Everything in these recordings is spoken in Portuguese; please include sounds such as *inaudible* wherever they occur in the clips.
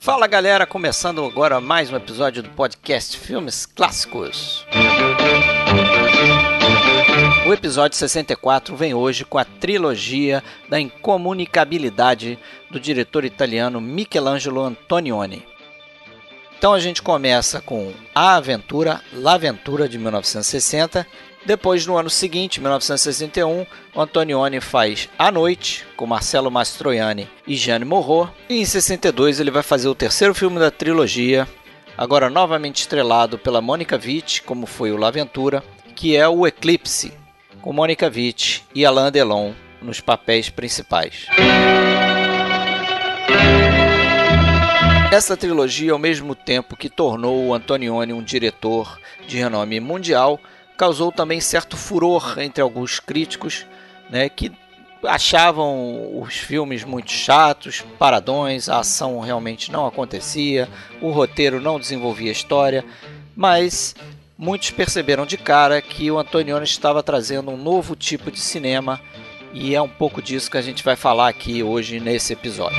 Fala galera, começando agora mais um episódio do podcast Filmes Clássicos. O episódio 64 vem hoje com a trilogia da incomunicabilidade do diretor italiano Michelangelo Antonioni. Então a gente começa com A Aventura, La Aventura de 1960. Depois, no ano seguinte, 1961, o Antonioni faz A Noite, com Marcelo Mastroianni e Jeanne Moreau. E em 62 ele vai fazer o terceiro filme da trilogia, agora novamente estrelado pela Monica Witt, como foi o La Aventura, que é o Eclipse, com Monica Witt e Alain Delon nos papéis principais. Essa trilogia, ao mesmo tempo que tornou o Antonioni um diretor de renome mundial, causou também certo furor entre alguns críticos, né, que achavam os filmes muito chatos, paradões, a ação realmente não acontecia, o roteiro não desenvolvia história, mas muitos perceberam de cara que o Antonioni estava trazendo um novo tipo de cinema e é um pouco disso que a gente vai falar aqui hoje nesse episódio.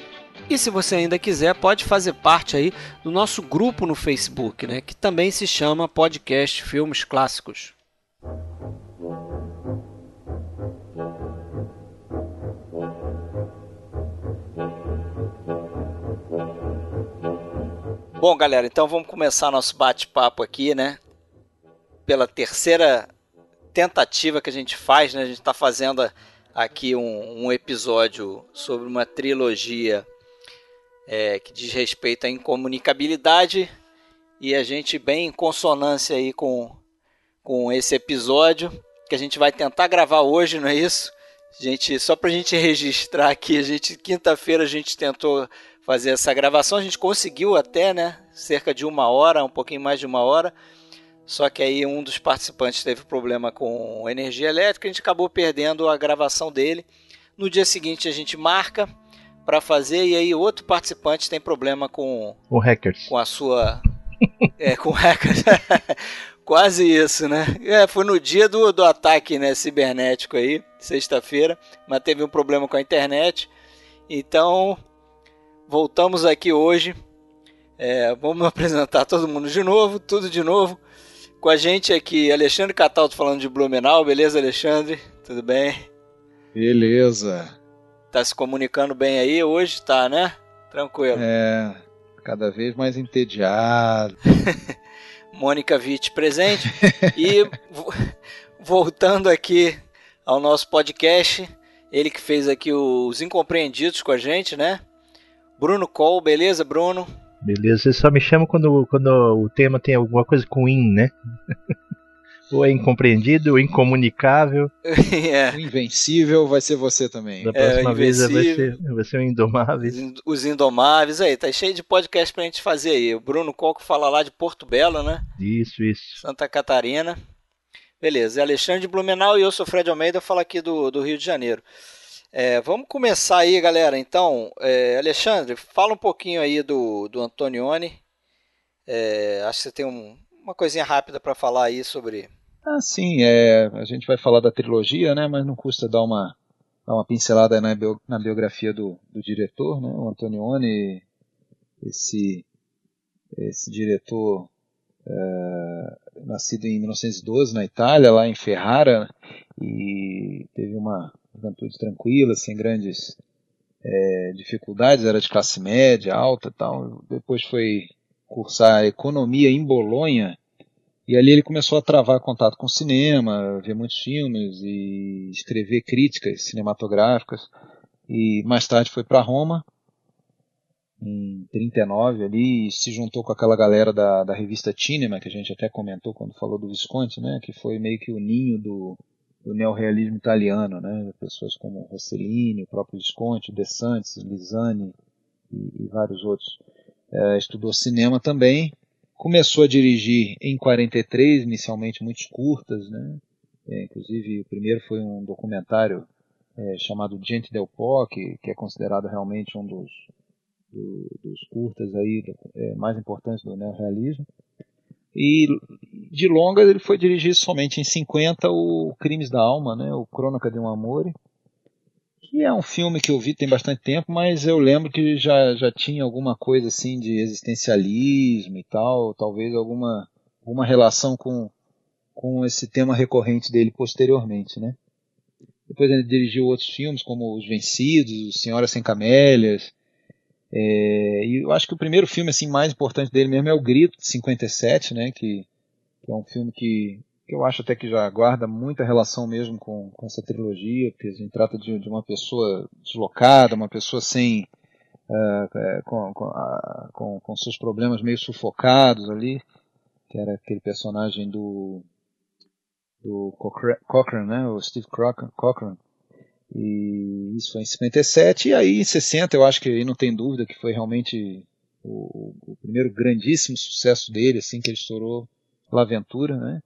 E se você ainda quiser, pode fazer parte aí do nosso grupo no Facebook, né, que também se chama Podcast Filmes Clássicos. Bom, galera, então vamos começar nosso bate-papo aqui, né? Pela terceira tentativa que a gente faz, né? A gente está fazendo aqui um, um, episódio sobre uma trilogia é, que diz respeito à incomunicabilidade e a gente bem em consonância aí com, com esse episódio que a gente vai tentar gravar hoje, não é isso? Gente, só para a gente registrar aqui, a gente quinta-feira a gente tentou fazer essa gravação, a gente conseguiu até, né? Cerca de uma hora, um pouquinho mais de uma hora. Só que aí um dos participantes teve problema com energia elétrica, a gente acabou perdendo a gravação dele. No dia seguinte a gente marca para fazer e aí outro participante tem problema com o hackers. Com a sua *laughs* é, com hackers. *laughs* Quase isso, né? É, foi no dia do, do ataque né, cibernético aí, sexta-feira, mas teve um problema com a internet. Então, voltamos aqui hoje. É, vamos *laughs* apresentar todo mundo de novo, tudo de novo. Com a gente aqui, Alexandre Cataldo falando de Blumenau, beleza, Alexandre? Tudo bem? Beleza. Tá se comunicando bem aí hoje, tá, né? Tranquilo. É, cada vez mais entediado. *laughs* Mônica Witt presente. e voltando aqui ao nosso podcast, ele que fez aqui os Incompreendidos com a gente, né? Bruno Cole, beleza, Bruno? Beleza, você só me chama quando, quando o tema tem alguma coisa com in, né? *laughs* ou é incompreendido, incomunicável. *laughs* é. O invencível vai ser você também. Da próxima é, vez vai ser, vai ser o Indomáveis. Os Indomáveis aí, tá cheio de podcast pra gente fazer aí. O Bruno Coco fala lá de Porto Belo, né? Isso, isso. Santa Catarina. Beleza, é Alexandre de Blumenau e eu sou Fred Almeida, falo aqui do, do Rio de Janeiro. É, vamos começar aí, galera. Então, é, Alexandre, fala um pouquinho aí do, do Antonioni. É, acho que você tem um, uma coisinha rápida para falar aí sobre ah, sim, é, a gente vai falar da trilogia, né, mas não custa dar uma, dar uma pincelada na, bio, na biografia do, do, diretor, né, o Antonioni, esse, esse diretor é, nascido em 1912 na Itália, lá em Ferrara, e teve uma juventude tranquila, sem grandes é, dificuldades, era de classe média, alta tal. Depois foi cursar economia em Bolonha, e ali ele começou a travar contato com o cinema, ver muitos filmes e escrever críticas cinematográficas. E mais tarde foi para Roma, em 39 ali, e se juntou com aquela galera da, da revista Cinema, que a gente até comentou quando falou do Visconti, né, que foi meio que o ninho do, do neorrealismo italiano, né? Pessoas como Rossellini, o próprio Visconti, De Santis, Lisani e, e vários outros. É, estudou cinema também. Começou a dirigir em 43, inicialmente muitos curtas, né? É, inclusive o primeiro foi um documentário é, chamado Gente del Po, que, que, é considerado realmente um dos, do, dos curtas aí do, é, mais importantes do neorrealismo. E de longas ele foi dirigir somente em 50 o Crimes da Alma, né, o Crônica de um Amor, que é um filme que eu vi tem bastante tempo, mas eu lembro que já, já tinha alguma coisa assim de existencialismo e tal, talvez alguma, alguma relação com, com esse tema recorrente dele posteriormente, né. Depois ele dirigiu outros filmes como Os Vencidos, Senhora Sem Camélias, é, e eu acho que o primeiro filme assim mais importante dele mesmo é o Grito de 57, né, que, que é um filme que, que, eu acho até que já guarda muita relação mesmo com, com essa trilogia, porque a gente trata de, de uma pessoa deslocada, uma pessoa sem uh, com, com, com, com, seus problemas meio sufocados ali, que era aquele personagem do do Cochrane, né, o Steve Cochran, e isso foi em 57, e aí em 60 eu acho que aí não tem dúvida que foi realmente o, o primeiro grandíssimo sucesso dele, assim que ele estourou La Aventura, né?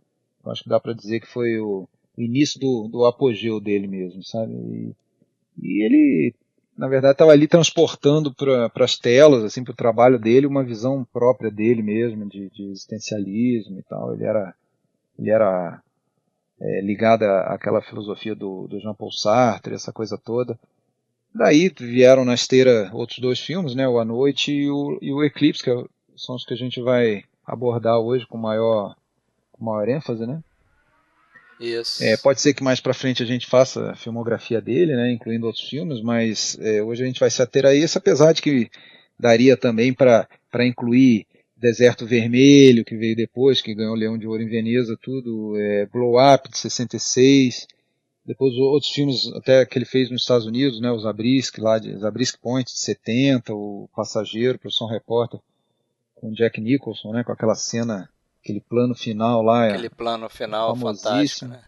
Eu acho que dá para dizer que foi o início do, do apogeu dele mesmo, sabe? E, e ele, na verdade, estava ali transportando para as telas, assim, para o trabalho dele, uma visão própria dele mesmo, de, de existencialismo e tal. Ele era, ele era é, ligada àquela filosofia do, do Jean Paul Sartre, essa coisa toda. Daí vieram na esteira outros dois filmes, né, o A Noite e o, e o Eclipse, que é são os que a gente vai abordar hoje com maior, com maior ênfase, né? Isso. É, pode ser que mais para frente a gente faça a filmografia dele, né, incluindo outros filmes, mas é, hoje a gente vai se ater a isso, apesar de que daria também para incluir Deserto Vermelho, que veio depois, que ganhou o Leão de Ouro em Veneza, tudo, é, Blow Up, de 66, depois outros filmes até que ele fez nos Estados Unidos, né, o Zabriskie, lá de Zabriskie Point, de 70, o Passageiro, Profissão Repórter, com Jack Nicholson, né, com aquela cena, aquele plano final lá. Aquele plano final fantástico, né?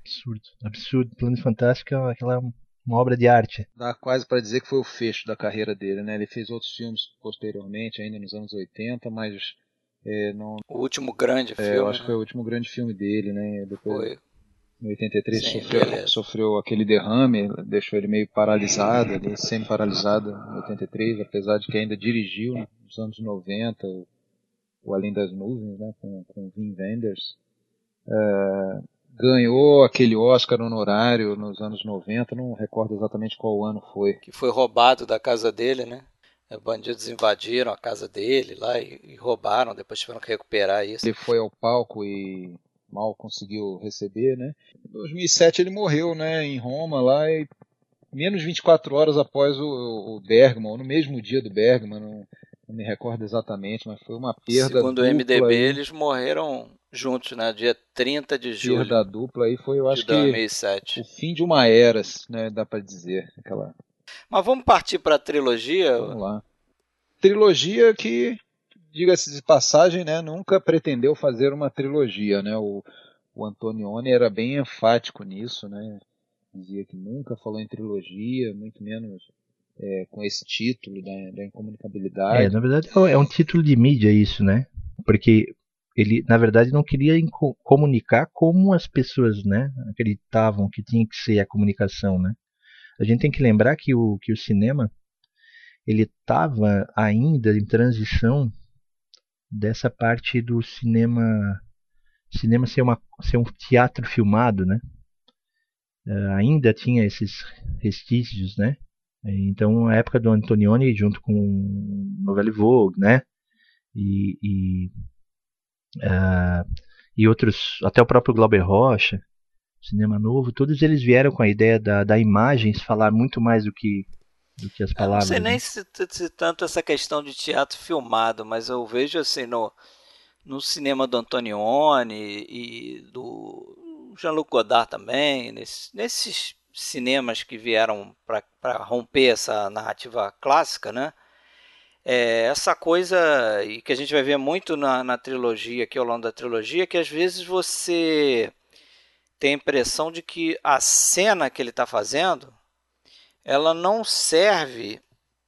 Absurdo, absurdo, plano fantástico, é aquela uma obra de arte. Dá quase para dizer que foi o fecho da carreira dele, né? Ele fez outros filmes posteriormente, ainda nos anos 80, mas é, não. O último grande é, filme. Eu acho que foi o né? último grande filme dele, né? Depois, foi. Em 83 Sim, sofreu, sofreu, aquele derrame, deixou ele meio paralisado, ali, semi-paralisado em 83, apesar de que ainda dirigiu né, nos anos 90 o, Além das Nuvens, né, com, com Wim Wenders. Uh, ganhou aquele Oscar honorário nos anos 90, não recordo exatamente qual ano foi. Que foi roubado da casa dele, né? Bandidos invadiram a casa dele lá e, e roubaram, depois tiveram que recuperar isso. Ele foi ao palco e mal conseguiu receber, né? Em 2007 ele morreu, né, em Roma lá e menos 24 horas após o, o Bergman, no mesmo dia do Bergman, não, me recordo exatamente, mas foi uma perda. Segundo o MDB, aí. eles morreram juntos, né? Dia 30 de julho. Perda dupla aí foi, eu acho de 2007. que o fim de uma era, né, dá para dizer, aquela. Mas vamos partir para a trilogia? Vamos lá. Trilogia que, diga-se de passagem, né, nunca pretendeu fazer uma trilogia, né? O, o Antonioni era bem enfático nisso, né? Dizia que nunca falou em trilogia, muito menos é, com esse título da, da incomunicabilidade. É, na verdade é um título de mídia isso, né? Porque ele, na verdade, não queria comunicar como as pessoas, né, acreditavam que tinha que ser a comunicação, né? A gente tem que lembrar que o, que o cinema ele estava ainda em transição dessa parte do cinema cinema ser, uma, ser um teatro filmado, né? Uh, ainda tinha esses restícios, né? Então, a época do Antonioni, junto com Novelle Vogue, né? E, e, uh, e outros, até o próprio Glauber Rocha, Cinema Novo, todos eles vieram com a ideia da, da imagem falar muito mais do que, do que as palavras. Eu não sei né? nem se, se, tanto essa questão de teatro filmado, mas eu vejo assim no, no cinema do Antonioni e do Jean-Luc Godard também, nesse, nesses cinemas que vieram para romper essa narrativa clássica, né? É, essa coisa e que a gente vai ver muito na, na trilogia aqui ao longo da trilogia que às vezes você tem a impressão de que a cena que ele está fazendo ela não serve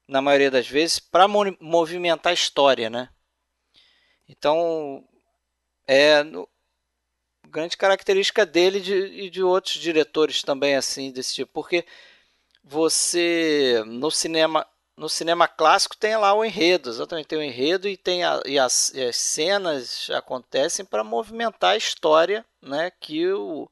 na maioria das vezes para movimentar a história, né? Então é grande característica dele de, e de outros diretores também assim desse tipo, porque você no cinema no cinema clássico tem lá o enredo, exatamente tem o enredo e tem a, e as, e as cenas acontecem para movimentar a história, né, que o,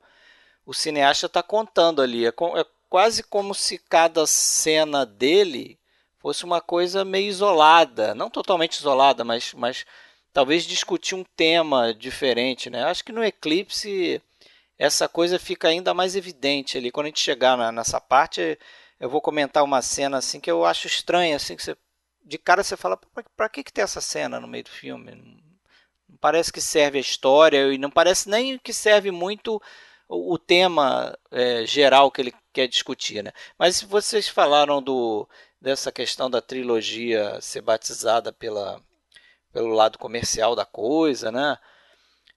o cineasta está contando ali. É, é, quase como se cada cena dele fosse uma coisa meio isolada, não totalmente isolada, mas, mas talvez discutir um tema diferente, né? Acho que no Eclipse essa coisa fica ainda mais evidente ali. Quando a gente chegar na, nessa parte, eu vou comentar uma cena assim que eu acho estranha, assim que você de cara você fala para que que tem essa cena no meio do filme? Não parece que serve a história e não parece nem que serve muito o, o tema é, geral que ele quer discutir, né? Mas vocês falaram do dessa questão da trilogia ser batizada pela pelo lado comercial da coisa, né?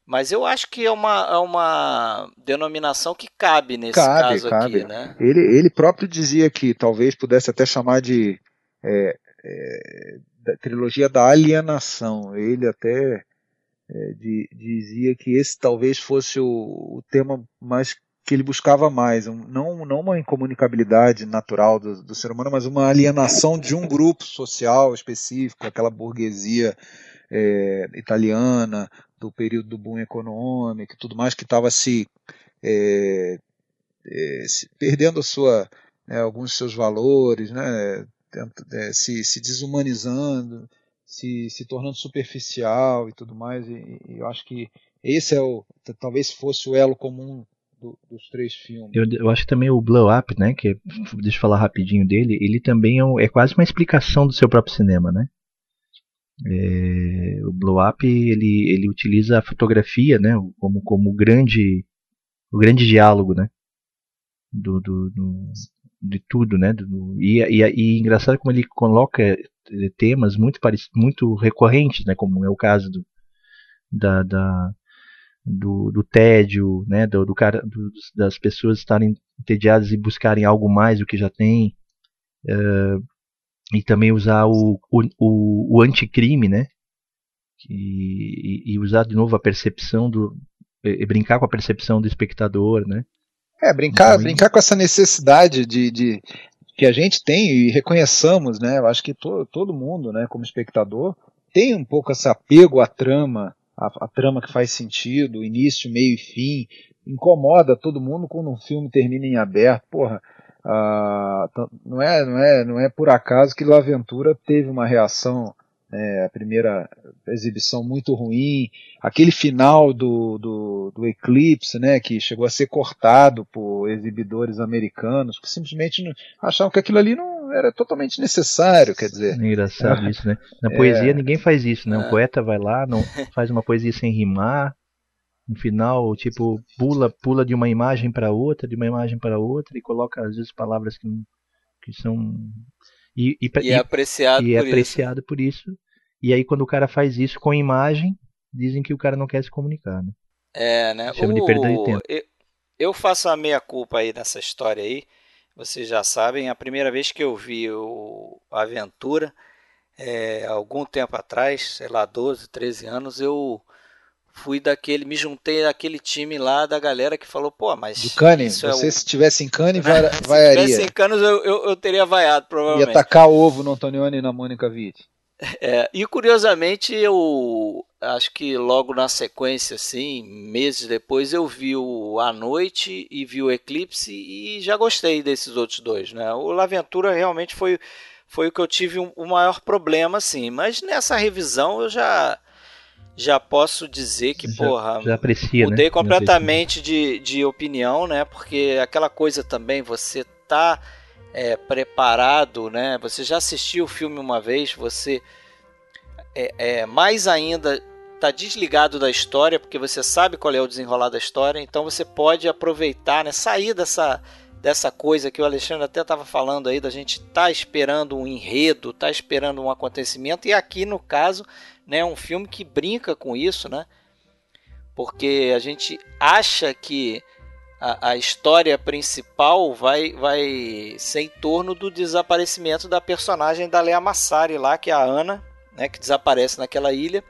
Mas eu acho que é uma, é uma denominação que cabe nesse cabe, caso cabe. aqui, né? Ele, ele próprio dizia que talvez pudesse até chamar de é, é, da trilogia da alienação. Ele até é, de, dizia que esse talvez fosse o, o, tema mais que ele buscava mais, não, não uma incomunicabilidade natural do, do ser humano, mas uma alienação de um grupo social específico, aquela burguesia é, italiana, do período do boom econômico e tudo mais, que estava se, é, é, se, perdendo sua, né, alguns de seus valores, né, é, se, se desumanizando, se, se tornando superficial e tudo mais. E, e, eu acho que esse é o talvez fosse o elo comum do, dos três filmes. Eu, eu, acho que também o Blow Up, né, que deixa eu falar rapidinho dele, ele também é, um, é quase uma explicação do seu próprio cinema, né? É, o Blow Up ele, ele utiliza a fotografia né, como, como grande, o grande diálogo né, do, do, do de tudo. Né, do, e, e, e engraçado como ele coloca eh, temas muito, muito recorrentes, né, como é o caso do, da, da do, do tédio, né, do, do cara, do, das pessoas estarem entediadas e buscarem algo mais do que já tem. Uh, e também usar o, o, o, o anticrime, né? E, e, usar de novo a percepção do. E brincar com a percepção do espectador, né? É, brincar, então, brincar com essa necessidade de, de, que a gente tem e reconheçamos, né? Eu acho que to, todo mundo, né, como espectador, tem um pouco esse apego à trama, a, a trama que faz sentido, início, meio e fim. Incomoda todo mundo quando um filme termina em aberto. Porra, ah, não, é, não, é, não é por acaso que Laventura teve uma reação, é, a primeira exibição muito ruim, aquele final do, do, do Eclipse, né, que chegou a ser cortado por exibidores americanos, que simplesmente achavam que aquilo ali não era totalmente necessário, quer dizer. É engraçado é, *laughs* isso, né? Na poesia é, ninguém faz isso, né? Um é. poeta vai lá, não *laughs* faz uma poesia sem rimar, no final, tipo, pula, pula de uma imagem para outra, de uma imagem para outra e coloca às vezes palavras que, que são e, e, e é apreciado e é por apreciado isso. por isso. E aí quando o cara faz isso com imagem, dizem que o cara não quer se comunicar, né? É, né? Chama o... de perda de tempo. Eu, eu faço a meia culpa aí nessa história aí. Vocês já sabem, a primeira vez que eu vi o Aventura, é, algum tempo atrás, sei lá, 12, 13 anos, eu fui daquele, me juntei daquele time lá da galera que falou, pô, mas. Do Cane, você é o... se estivesse em Cane, *laughs* vai, vaiaria. Se estivesse em Cane, eu, eu, eu, teria vaiado, provavelmente. Ia tacar ovo no Antonioni e na Mônica Witt. É, e curiosamente, eu acho que logo na sequência, assim, meses depois, eu vi o A Noite e vi o Eclipse e já gostei desses outros dois, né? O Laventura realmente foi, foi o que eu tive o maior problema, assim, mas nessa revisão eu já já posso dizer que, já, porra, já aprecia, né? mudei né? completamente de, de opinião, né? Porque aquela coisa também, você tá é, preparado, né? Você já assistiu o filme uma vez, você é, é, mais ainda tá desligado da história, porque você sabe qual é o desenrolar da história, então você pode aproveitar, né? Sair dessa dessa coisa que o Alexandre até estava falando aí, da gente tá esperando um enredo, tá esperando um acontecimento, e aqui no caso né? Um filme que brinca com isso, né? Porque a gente acha que a, a, história principal vai, vai ser em torno do desaparecimento da personagem da Lea Massari lá, que é a Ana, né, que desaparece naquela ilha.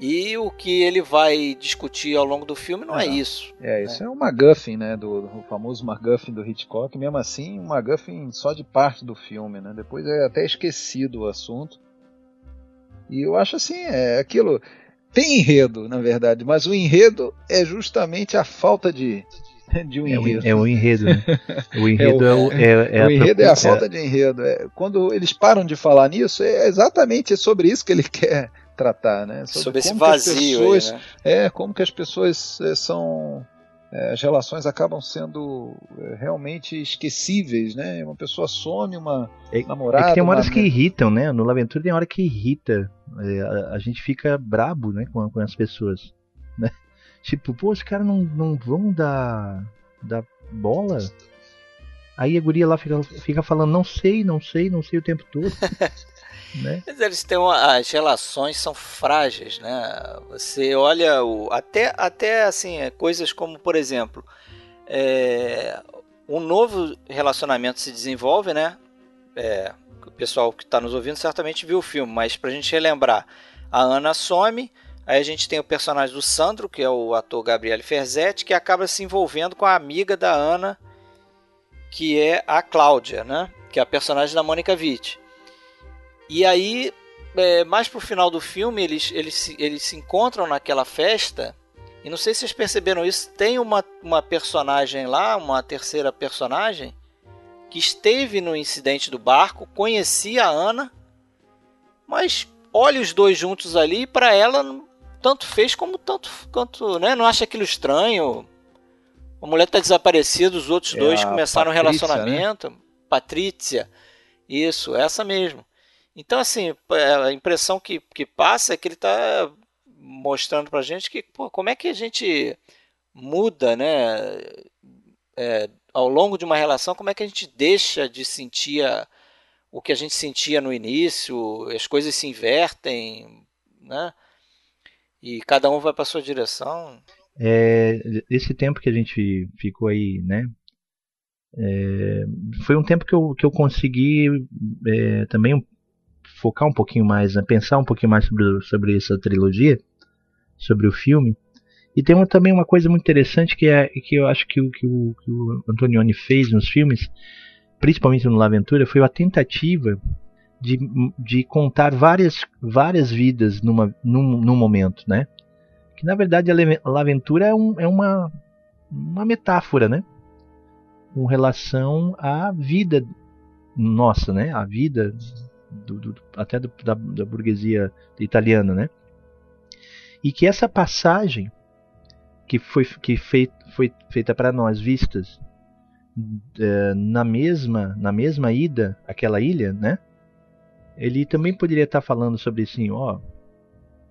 E o que ele vai discutir ao longo do filme não é, é isso. É, isso né? é o MacGuffin, né? Do, do famoso MacGuffin do Hitchcock. Mesmo assim, um MacGuffin só de parte do filme, né? Depois é até esquecido o assunto. E eu acho assim, é aquilo. Tem enredo, na verdade, mas o enredo é justamente a falta de, *laughs* de um *laughs* enredo. É o, é o enredo, né? O enredo é, o, é, é, é o enredo é a falta de enredo. É, quando eles param de falar nisso, é exatamente sobre isso que ele *laughs* quer tratar, né? Sobre, sobre esse vazio. Pessoas, aí, né? É, como que as pessoas é, são. É, as relações acabam sendo é, realmente esquecíveis, né? Uma pessoa some, uma é, namorada. É que tem horas uma... que irritam, né? No Laventura tem hora que irrita. É, a, a, gente fica brabo, né? Com, com as pessoas. Tipo, pô, os caras não, não vão dar, dar bola. Aí a guria lá fica, fica falando, não sei, não sei, não sei o tempo todo. *laughs* Né? Mas eles têm uma, as relações são frágeis, né? Você olha o, até até assim é, coisas como por exemplo é, um novo relacionamento se desenvolve, né? É, o pessoal que está nos ouvindo certamente viu o filme, mas para a gente relembrar, a Ana some, aí a gente tem o personagem do Sandro, que é o ator Gabriele Ferzetti, que acaba se envolvendo com a amiga da Ana, que é a Cláudia, né? Que é a personagem da Mônica Witt. E aí, é, mais pro final do filme, eles, eles, eles se encontram naquela festa. E não sei se vocês perceberam isso, tem uma, uma personagem lá, uma terceira personagem, que esteve no incidente do barco, conhecia a Ana, mas olha os dois juntos ali, para ela tanto fez como tanto, quanto, né? Não acha aquilo estranho. A mulher tá desaparecida, os outros é dois começaram um né? relacionamento. Né? Patrícia, isso, essa mesmo. Então, assim, é, a impressão que, que passa é que ele está mostrando para a gente que, pô, como é que a gente muda, né? É, ao longo de uma relação, como é que a gente deixa de sentir a, o que a gente sentia no início, as coisas se invertem, né? E cada um vai para sua direção. É, esse tempo que a gente ficou aí, né? É, foi um tempo que eu, que eu consegui é, também focar um pouquinho mais, né, pensar um pouquinho mais sobre, sobre essa trilogia, sobre o filme. E tem uma, também uma coisa muito interessante que é que eu acho que o que o, que o Antonioni fez nos filmes, principalmente no La Aventura, foi a tentativa de, de contar várias, várias vidas numa, num, num momento, né? Que na verdade a Aventura é, um, é uma, uma metáfora, né? Com relação à vida nossa, né? A vida do, do, até do, da, da, burguesia italiana, né? E que essa passagem que foi, que fei, foi feita para nós vistas é, na mesma na mesma ida aquela ilha, né? Ele também poderia estar falando sobre assim, ó,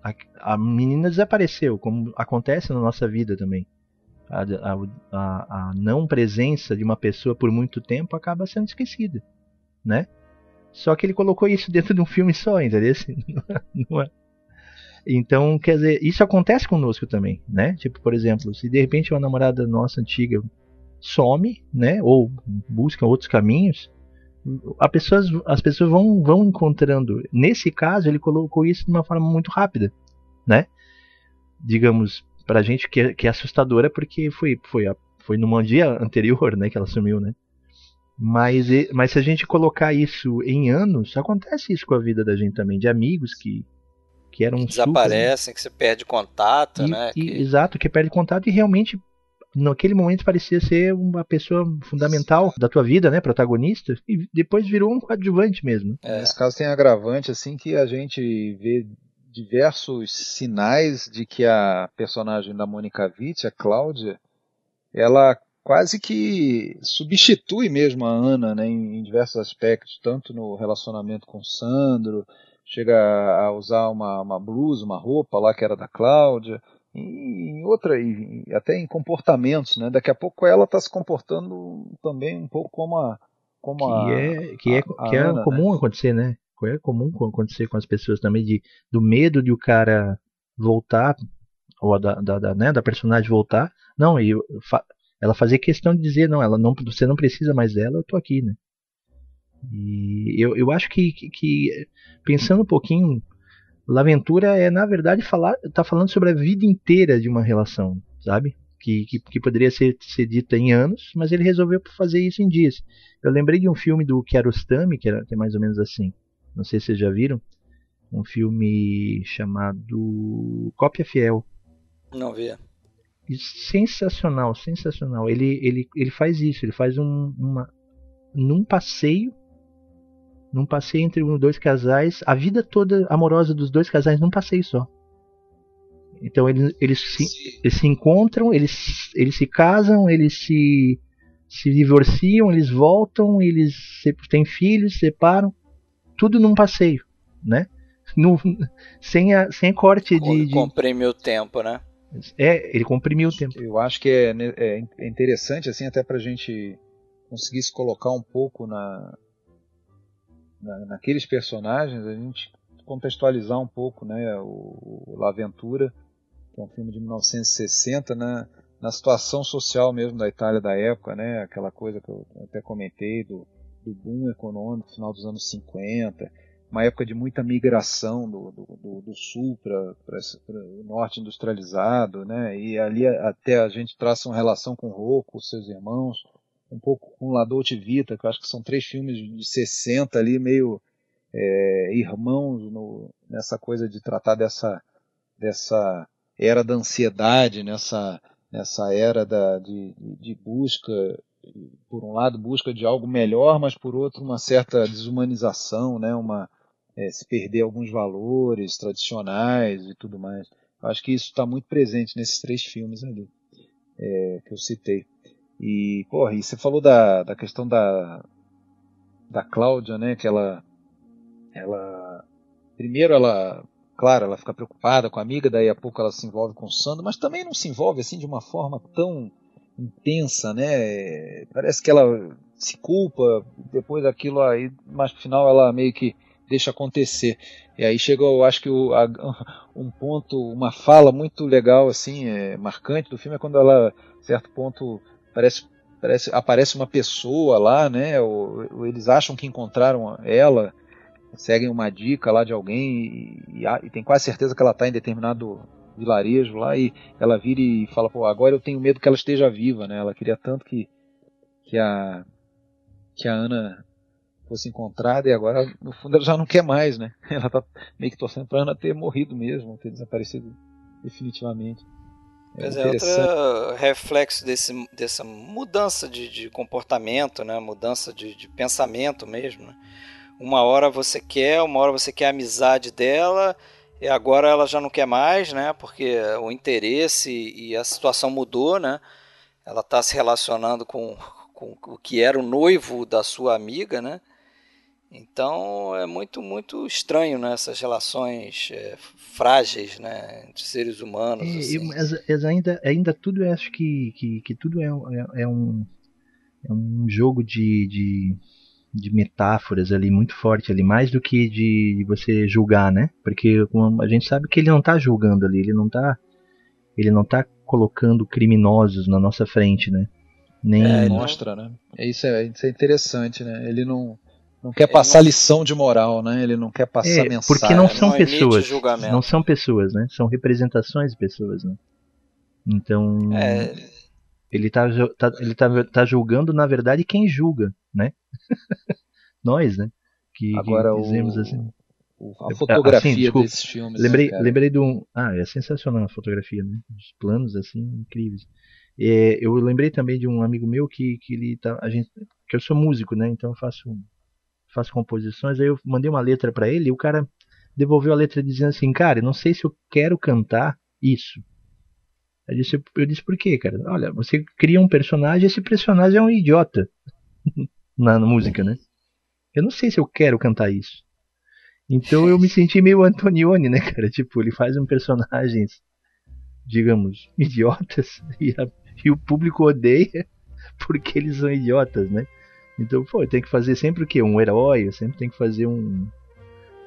a, a menina desapareceu, como acontece na nossa vida também. A, a, a, não presença de uma pessoa por muito tempo acaba sendo esquecida, né? Só que ele colocou isso *laughs* dentro de um filme só, entendeu? *laughs* É? Então, quer dizer, isso acontece conosco também, né? Tipo, por exemplo, se de repente uma namorada nossa antiga some, né? Ou busca outros caminhos, pessoas, as pessoas vão, vão encontrando. Nesse caso, ele colocou isso de uma forma muito rápida, né? Digamos, pra gente que é, que é assustadora porque foi, foi, foi num dia anterior, né? Que ela sumiu, né? Mas, mas se a gente colocar isso em anos, acontece isso com a vida da gente também, de amigos que, que eram. Desaparecem, super, que você perde contato, e, né? E, que... Exato, que perde contato e realmente naquele momento parecia ser uma pessoa fundamental da tua vida, né, protagonista, e depois virou um coadjuvante mesmo. É. Caso tem agravante assim que a gente vê diversos sinais de que a personagem da Monica Witt, a Cláudia, ela quase que substitui mesmo a Ana né, em, em, diversos aspectos, tanto no relacionamento com o Sandro, chega a usar uma, uma blusa, uma roupa lá que era da Cláudia, em outra, e até em comportamentos, né? Daqui a pouco ela está se comportando também um pouco como a como que a, é que é, a, que é Ana, comum né? acontecer, né? É comum acontecer com as pessoas também de do medo de o cara voltar ou da, da, da, né, da personagem voltar. Não, e fa ela fazia questão de dizer, não, ela não, você não precisa mais dela, eu tô aqui, né? E eu, eu acho que, que, que pensando um pouquinho, Laventura é na verdade falar, tá falando sobre a vida inteira de uma relação, sabe? Que, que, que, poderia ser, ser dita em anos, mas ele resolveu fazer isso em dias. Eu lembrei de um filme do Kiarostami, que, era, que é mais ou menos assim. Não sei se vocês já viram. Um filme chamado Cópia Fiel. Não vi. Sensacional, sensacional. Ele, ele, ele faz isso, ele faz um, uma. Num passeio. Num passeio entre dois casais, a vida toda amorosa dos dois casais num passeio só. Então eles, eles, se, eles se encontram, eles, eles se casam, eles se, se divorciam, eles voltam, eles se, têm filhos, se separam, tudo num passeio, né? No, *laughs* sem, a, sem corte de, de. Comprimiu o tempo, né? É, ele comprimiu o tempo. Eu acho que é, né, é, é interessante, assim, até pra gente conseguir se colocar um pouco na, na, naqueles personagens, a gente contextualizar um pouco, né, o, o L'Aventura que é um filme de 1960, né, na situação social mesmo da Itália da época, né, aquela coisa que eu até comentei do, do boom econômico final dos anos 50, uma época de muita migração do, do, do, do sul para o norte industrializado, né, e ali até a gente traça uma relação com Rocco, seus irmãos, um pouco com La Dolce Vita, que eu acho que são três filmes de 60 ali, meio é, irmãos no, nessa coisa de tratar dessa, dessa era da ansiedade, nessa, nessa era da, de, de busca, por um lado, busca de algo melhor, mas por outro, uma certa desumanização, né? uma, é, se perder alguns valores tradicionais e tudo mais. Eu acho que isso está muito presente nesses três filmes ali é, que eu citei. E, porra, e você falou da, da questão da, da Cláudia, né? Que ela, ela. Primeiro ela claro, ela fica preocupada com a amiga, daí a pouco ela se envolve com o Sandro, mas também não se envolve assim de uma forma tão intensa, né? Parece que ela se culpa, depois daquilo aí, mas no final ela meio que deixa acontecer. E aí chegou, eu acho que o, a, um ponto, uma fala muito legal, assim, é, marcante do filme é quando ela, certo ponto, parece, parece aparece uma pessoa lá, né? Ou, ou eles acham que encontraram ela seguem uma dica lá de alguém e, e, e tem quase certeza que ela está em determinado vilarejo lá e ela vira e fala, pô, agora eu tenho medo que ela esteja viva, né? Ela queria tanto que, que a que a Ana fosse encontrada e agora no fundo ela já não quer mais, né? *laughs* Ela tá meio que torcendo para Ana ter morrido mesmo, ter desaparecido definitivamente. É, Mas é outro reflexo desse, dessa mudança de, de comportamento, né? Mudança de, de pensamento mesmo, né? Uma hora você quer, uma hora você quer a amizade dela, e agora ela já não quer mais, né? Porque o interesse e a situação mudou, né? Ela está se relacionando com, com o que era o noivo da sua amiga, né? Então é muito, muito estranho né, essas relações é, frágeis né, entre seres humanos. É, assim. mas, mas, ainda, ainda tudo eu acho que, que, que tudo é, é, é, um, é um jogo de, de de metáforas ali muito forte ali, mais do que de você julgar, né? Porque a gente sabe que ele não está julgando ali, ele não está ele não tá colocando criminosos na nossa frente, né? Nem é, mostra, né? É isso é, isso é interessante, né? Ele não não quer passar não... lição de moral, né? Ele não quer passar é, mensagem. Porque não são não pessoas, não são pessoas, né? São representações de pessoas, né? Então, é... ele está tá, ele tá, tá julgando na verdade quem julga, né? *laughs* Nós, né? Que, Agora que dizemos o, assim. a fotografia assim, desculpa, desses filmes. Lembrei, né, lembrei de um. Ah, é sensacional a fotografia, né? Os planos assim incríveis. É, eu lembrei também de um amigo meu que, que ele tá, a gente, que eu sou músico, né? Então eu faço faço composições. Aí eu mandei uma letra para ele e o cara devolveu a letra dizendo assim, cara, eu não sei se eu quero cantar isso. Eu disse, eu disse por quê, cara? Olha, você cria um personagem, esse personagem é um idiota. *laughs* na, na música, né? Eu não sei se eu quero cantar isso. Então eu me *laughs* senti meio Antonioni, né, cara? *laughs* Tipo, ele faz um personagens, digamos, idiotas e, a, e o público odeia porque eles são idiotas, né? Então, pô, tem que fazer sempre o quê? Um herói, eu sempre tem que fazer um,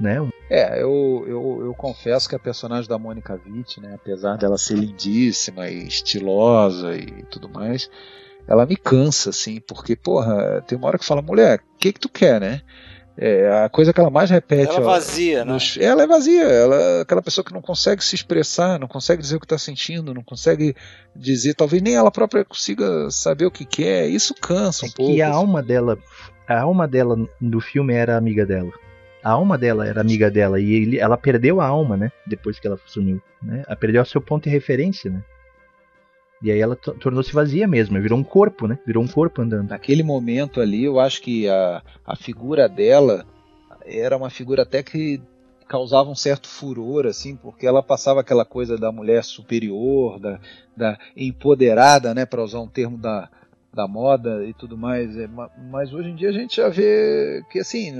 né? É, eu, eu, eu confesso que a personagem da Mônica Witt, né, apesar dela ser lindíssima e estilosa e tudo mais, ela me cansa, assim, porque, porra, tem uma hora que fala, mulher, o que que tu quer, né? É, a coisa que ela mais repete. Ela é vazia, né? Ela é vazia. Ela é aquela pessoa que não consegue se expressar, não consegue dizer o que está sentindo, não consegue dizer. Talvez nem ela própria consiga saber o que quer. Isso cansa um é pouco. E a assim. alma dela, a alma dela do filme era amiga dela. A alma dela era amiga dela e ele, ela perdeu a alma, né? Depois que ela sumiu, né? Ela perdeu o seu ponto de referência, né? E aí ela tornou-se vazia mesmo, virou um corpo, né? Virou um corpo andando. Naquele momento ali, eu acho que a, a figura dela era uma figura até que causava um certo furor, assim, porque ela passava aquela coisa da mulher superior, da, da empoderada, né, para usar um termo da, da moda e tudo mais. É, mas hoje em dia a gente já vê que assim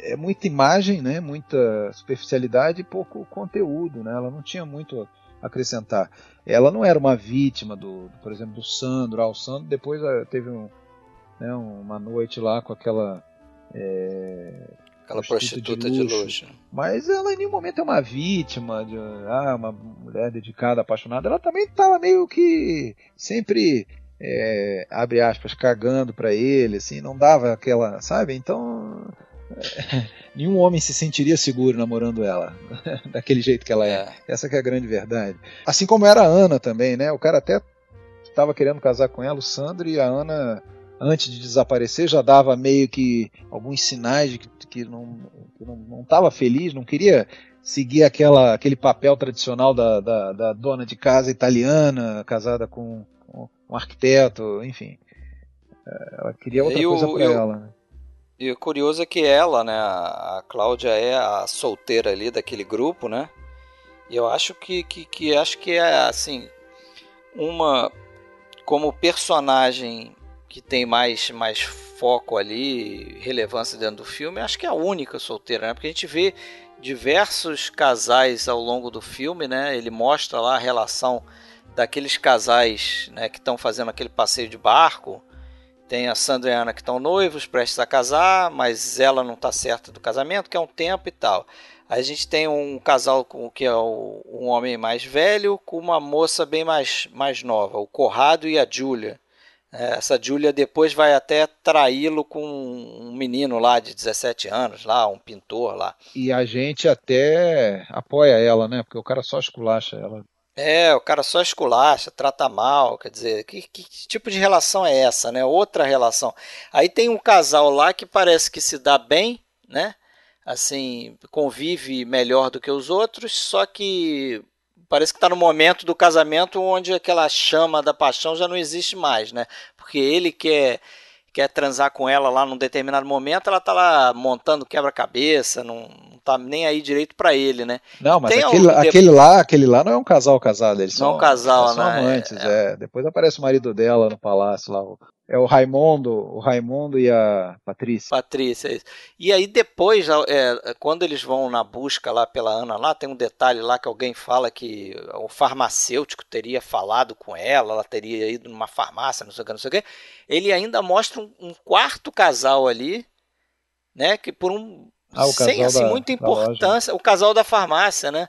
é muita imagem, né, muita superficialidade e pouco conteúdo, né? Ela não tinha muito acrescentar. Ela não era uma vítima do, por exemplo, do Sandro. Ah, o Sandro depois ah, teve um, né, uma noite lá com aquela é, aquela prostituta, de, luxo, de, luxo, Mas ela em nenhum momento é uma vítima de ah, uma mulher dedicada, apaixonada. Ela também estava meio que sempre é, abre aspas cagando para ele, assim, não dava aquela, sabe? Então nenhum homem se sentiria seguro namorando ela, *laughs* daquele jeito que ela é. é. Essa é a grande verdade. Assim como era a Ana também, né? O cara até estava querendo casar com ela, o Sandro, e a Ana, antes de desaparecer, já dava meio que alguns sinais de que, que não estava feliz, não queria seguir aquela, aquele papel tradicional da, da, da dona de casa italiana, casada com, com um arquiteto, enfim. É, ela queria outra coisa para ela. Né? E o curioso é que ela, né, a Cláudia é a solteira ali daquele grupo, né? E eu acho que, que, que acho que é assim uma como personagem que tem mais, mais foco ali, relevância dentro do filme, acho que é a única solteira, né? Porque a gente vê diversos casais ao longo do filme, né? Ele mostra lá a relação daqueles casais, né, que estão fazendo aquele passeio de barco, tem a Sandra e a Ana que estão noivos, prestes a casar, mas ela não está certa do casamento, que é um tempo e tal. A gente tem um casal com que é o, um homem mais velho com uma moça bem mais, mais nova, o Corrado e a Julia. É, essa Julia depois vai até traí-lo com um menino lá de 17 anos, lá, um pintor lá. E a gente até apoia ela, né? Porque o cara só esculacha ela é, o cara só esculacha, trata mal, quer dizer, que, que, tipo de relação é essa, né? Outra relação. Aí tem um casal lá que parece que se dá bem, né? Assim, convive melhor do que os outros, só que parece que está no momento do casamento onde aquela chama da paixão já não existe mais, né? Porque ele quer quer transar com ela lá num determinado momento, ela tá lá montando quebra-cabeça, não, não tá nem aí direito para ele, né? Não, mas aquele, aquele, lá, aquele lá não é um casal casado, eles não são, um casal, são né? amantes, é, é. Depois aparece o marido dela no palácio lá, é o Raimundo, o Raimundo e a Patrícia. Patrícia, isso. E aí depois, é, quando eles vão na busca lá pela Ana lá, tem um detalhe lá que alguém fala que o farmacêutico teria falado com ela, ela teria ido numa farmácia, não sei o que, não sei o que. Ele ainda mostra um, um quarto casal ali, né, que por um ah, sem assim, da, muita importância, o casal da farmácia, né?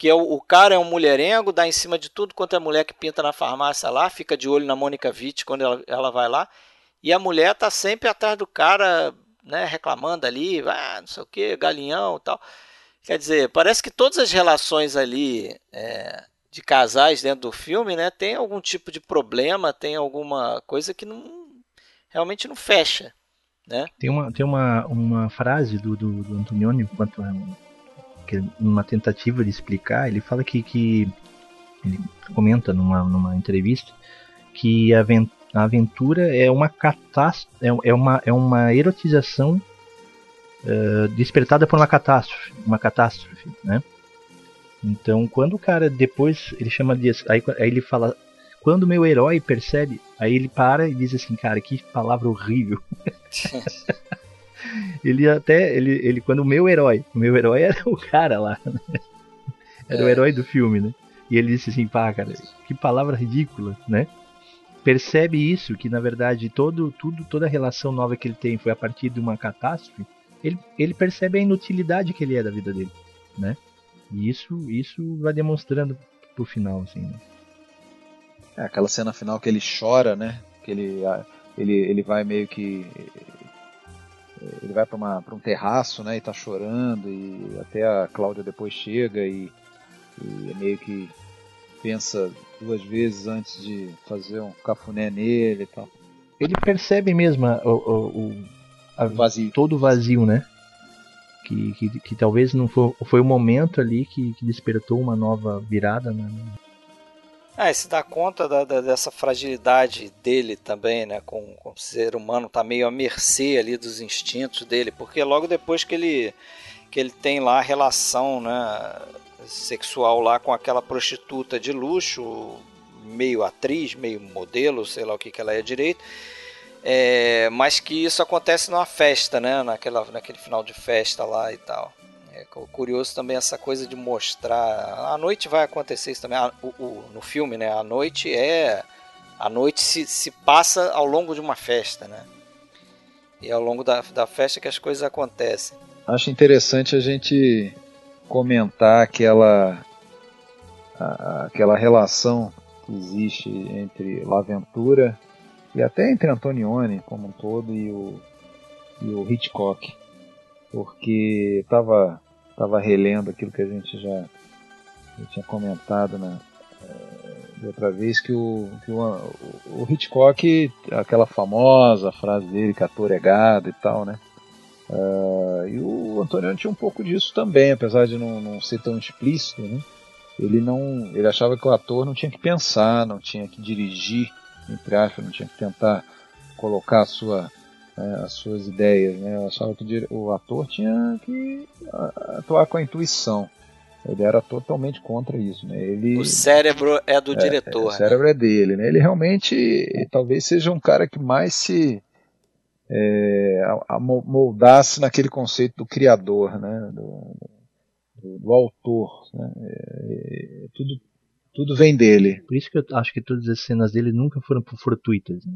Que é o, o, cara é um mulherengo, dá em cima de tudo quanto é mulher que pinta na farmácia lá, fica de olho na Mônica Witt quando ela, ela vai lá, e a mulher tá sempre atrás do cara, né, reclamando ali, ah, não sei o que, galinhão e tal. Quer dizer, parece que todas as relações ali é, de casais dentro do filme, né, tem algum tipo de problema, tem alguma coisa que não realmente não fecha, né? Tem uma, tem uma, uma frase do, do, do Antonioni, quanto que numa tentativa de explicar, ele fala que, que ele comenta numa, numa entrevista que a, aventura é uma catástrofe, é, é, uma, é uma erotização uh, despertada por uma catástrofe, uma catástrofe, né? Então, quando o cara depois ele chama de aí, aí ele fala quando meu herói percebe, aí ele para e diz assim, cara, que palavra horrível. *laughs* ele até. Ele, ele, quando o meu herói. O meu herói *laughs* era o cara lá. Né? Era é. o herói do filme, né? E ele disse assim, pá, cara, que palavra ridícula, né? Percebe isso, que na verdade todo, tudo, toda a relação nova que ele tem foi a partir de uma catástrofe. ele, ele percebe a inutilidade que ele é da vida dele, né? E isso, isso vai demonstrando pro final, assim, né? É, aquela cena final que ele chora, né? Que ele, ele, ele vai meio que. Ele vai para um terraço, né? E tá chorando, e até a Cláudia depois chega e, e meio que pensa duas vezes antes de fazer um cafuné nele e tal. Ele percebe mesmo o, o, o, a, vazio. todo o vazio, né? Que, que, que, talvez não foi, foi o momento ali que, que despertou uma nova virada, né? É, se dá conta da, da, dessa fragilidade dele também, né? Com, com o ser humano tá meio à mercê ali dos instintos dele, porque logo depois que ele que ele tem lá a relação, né, sexual lá com aquela prostituta de luxo, meio atriz, meio modelo, sei lá o que que ela é direito. É, mas que isso acontece numa festa, né? Naquela, naquele final de festa lá e tal. É curioso também essa coisa de mostrar. A noite vai acontecer isso também. O, o, no filme, né? A noite é. A noite se, se passa ao longo de uma festa, né? E é ao longo da, da festa que as coisas acontecem. Acho interessante a gente comentar aquela. A, aquela relação que existe entre Laventura e até entre Antonioni como um todo e o, e o Hitchcock porque estava tava relendo aquilo que a gente já, já tinha comentado na, é, outra vez que, o, que o, o, Hitchcock, aquela famosa frase dele que ator é gado e tal, né? Uh, e o Antonioni tinha um pouco disso também, apesar de não, não ser tão explícito, né? Ele não, ele achava que o ator não tinha que pensar, não tinha que dirigir, entre aspas, não tinha que tentar colocar a sua né, as suas ideias. Né? Eu achava que o ator tinha que atuar com a intuição. Ele era totalmente contra isso. Né? Ele, o cérebro é do é, diretor. o cérebro né? é dele. Né? Ele realmente talvez seja um cara que mais se é, moldasse naquele conceito do criador, né? do, do, do autor. Né? É, tudo, tudo vem dele. Por isso que eu acho que todas as cenas dele nunca foram fortuitas. Né?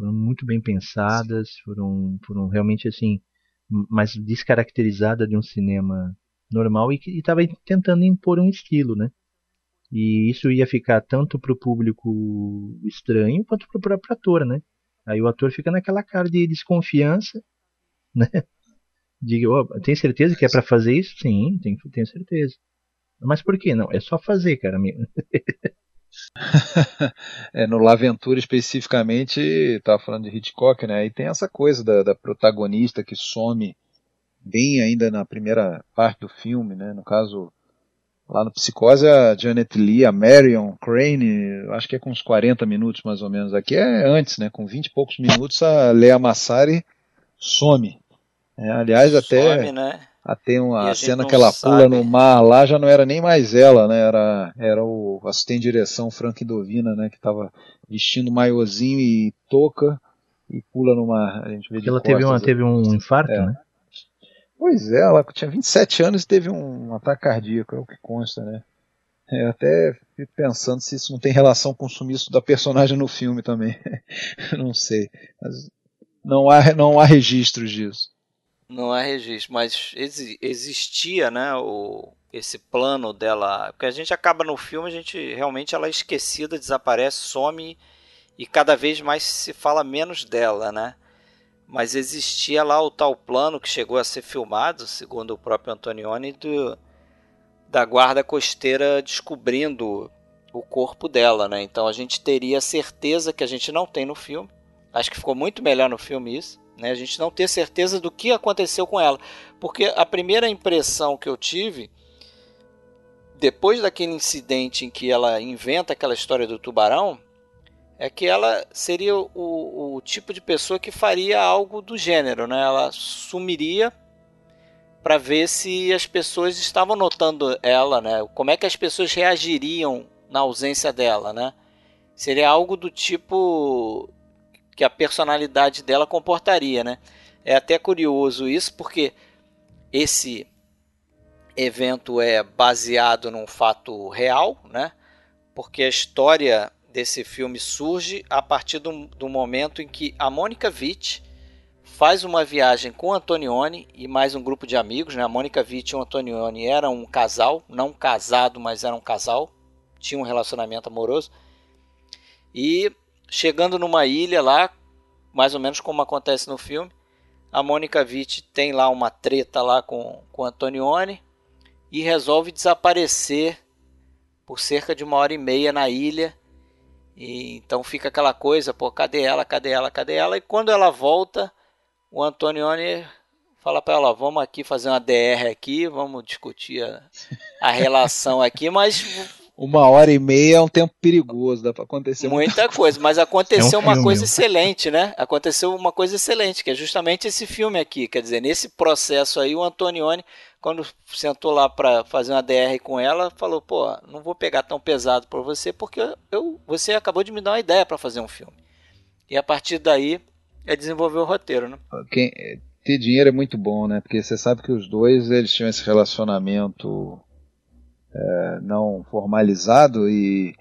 Foram muito bem pensadas, foram, foram realmente assim mais descaracterizada de um cinema normal e que estava tentando impor um estilo, né? E isso ia ficar tanto para o público estranho quanto para o próprio ator, né? Aí o ator fica naquela cara de desconfiança, *laughs* né? De, oh, tem certeza que é para fazer isso? Sim, tenho, tenho certeza. Mas por que não? É só fazer, cara. *laughs* *laughs* é, no Laventura especificamente, estava falando de Hitchcock, né? E tem essa coisa da, da, protagonista que some bem ainda na primeira parte do filme, né? No caso, lá no Psicose, a Janet Lee, a Marion Crane, acho que é com uns 40 minutos mais ou menos. Aqui é antes, né? Com 20 e poucos minutos, a Lea Massari some. É, aliás, até. Some, né? Até uma cena que ela pula no mar lá já não era nem mais ela, né? Era, era o assistente de direção Frank Dovina, né? Que estava vestindo maiozinho e touca e pula no mar. A gente vê de ela teve, uma, teve um infarto, é. né? Pois é, ela tinha 27 anos e teve um ataque cardíaco, é o que consta, né? É, até fico pensando se isso não tem relação com o sumiço da personagem no filme também. *laughs* não sei. Mas não há, não há registros disso. Não há registro, mas existia, né, o, esse plano dela, porque a gente acaba no filme, a gente realmente ela é esquecida, desaparece, some e cada vez mais se fala menos dela, né? Mas existia lá o tal plano que chegou a ser filmado, segundo o próprio Antonioni, do, da guarda costeira descobrindo o corpo dela, né? Então a gente teria certeza que a gente não tem no filme. Acho que ficou muito melhor no filme isso né? A gente não ter certeza do que aconteceu com ela. Porque a primeira impressão que eu tive, depois daquele incidente em que ela inventa aquela história do tubarão, é que ela seria o, o tipo de pessoa que faria algo do gênero. Né? Ela sumiria para ver se as pessoas estavam notando ela, né? Como é que as pessoas reagiriam na ausência dela, né? Seria algo do tipo que a personalidade dela comportaria, né? É até curioso isso porque esse evento é baseado num fato real, né? Porque a história desse filme surge a partir do, do momento em que a Mônica Witt faz uma viagem com Antonioni e mais um grupo de amigos, né? A Mônica Vitti e o Antonioni eram um casal, não casado, mas eram um casal, tinham um relacionamento amoroso. E chegando numa ilha lá, mais ou menos como acontece no filme, a Mônica Vitti tem lá uma treta lá com, com Antonioni e resolve desaparecer por cerca de uma hora e meia na ilha. E, então fica aquela coisa, pô, cadê ela, cadê ela, cadê ela? E quando ela volta, o Antonioni fala para ela, vamos aqui fazer uma DR aqui, vamos discutir a, a relação aqui, mas uma hora e meia é um tempo perigoso, dá para acontecer muita, muita coisa. Mas aconteceu é um uma coisa excelente, né? Aconteceu uma coisa excelente, que é justamente esse filme aqui. Quer dizer, nesse processo aí, o Antonioni, quando sentou lá para fazer uma DR com ela, falou: pô, não vou pegar tão pesado para você, porque eu, você acabou de me dar uma ideia para fazer um filme. E a partir daí, é desenvolver o roteiro, né? Quem, ter dinheiro é muito bom, né? Porque você sabe que os dois eles tinham esse relacionamento é, não formalizado e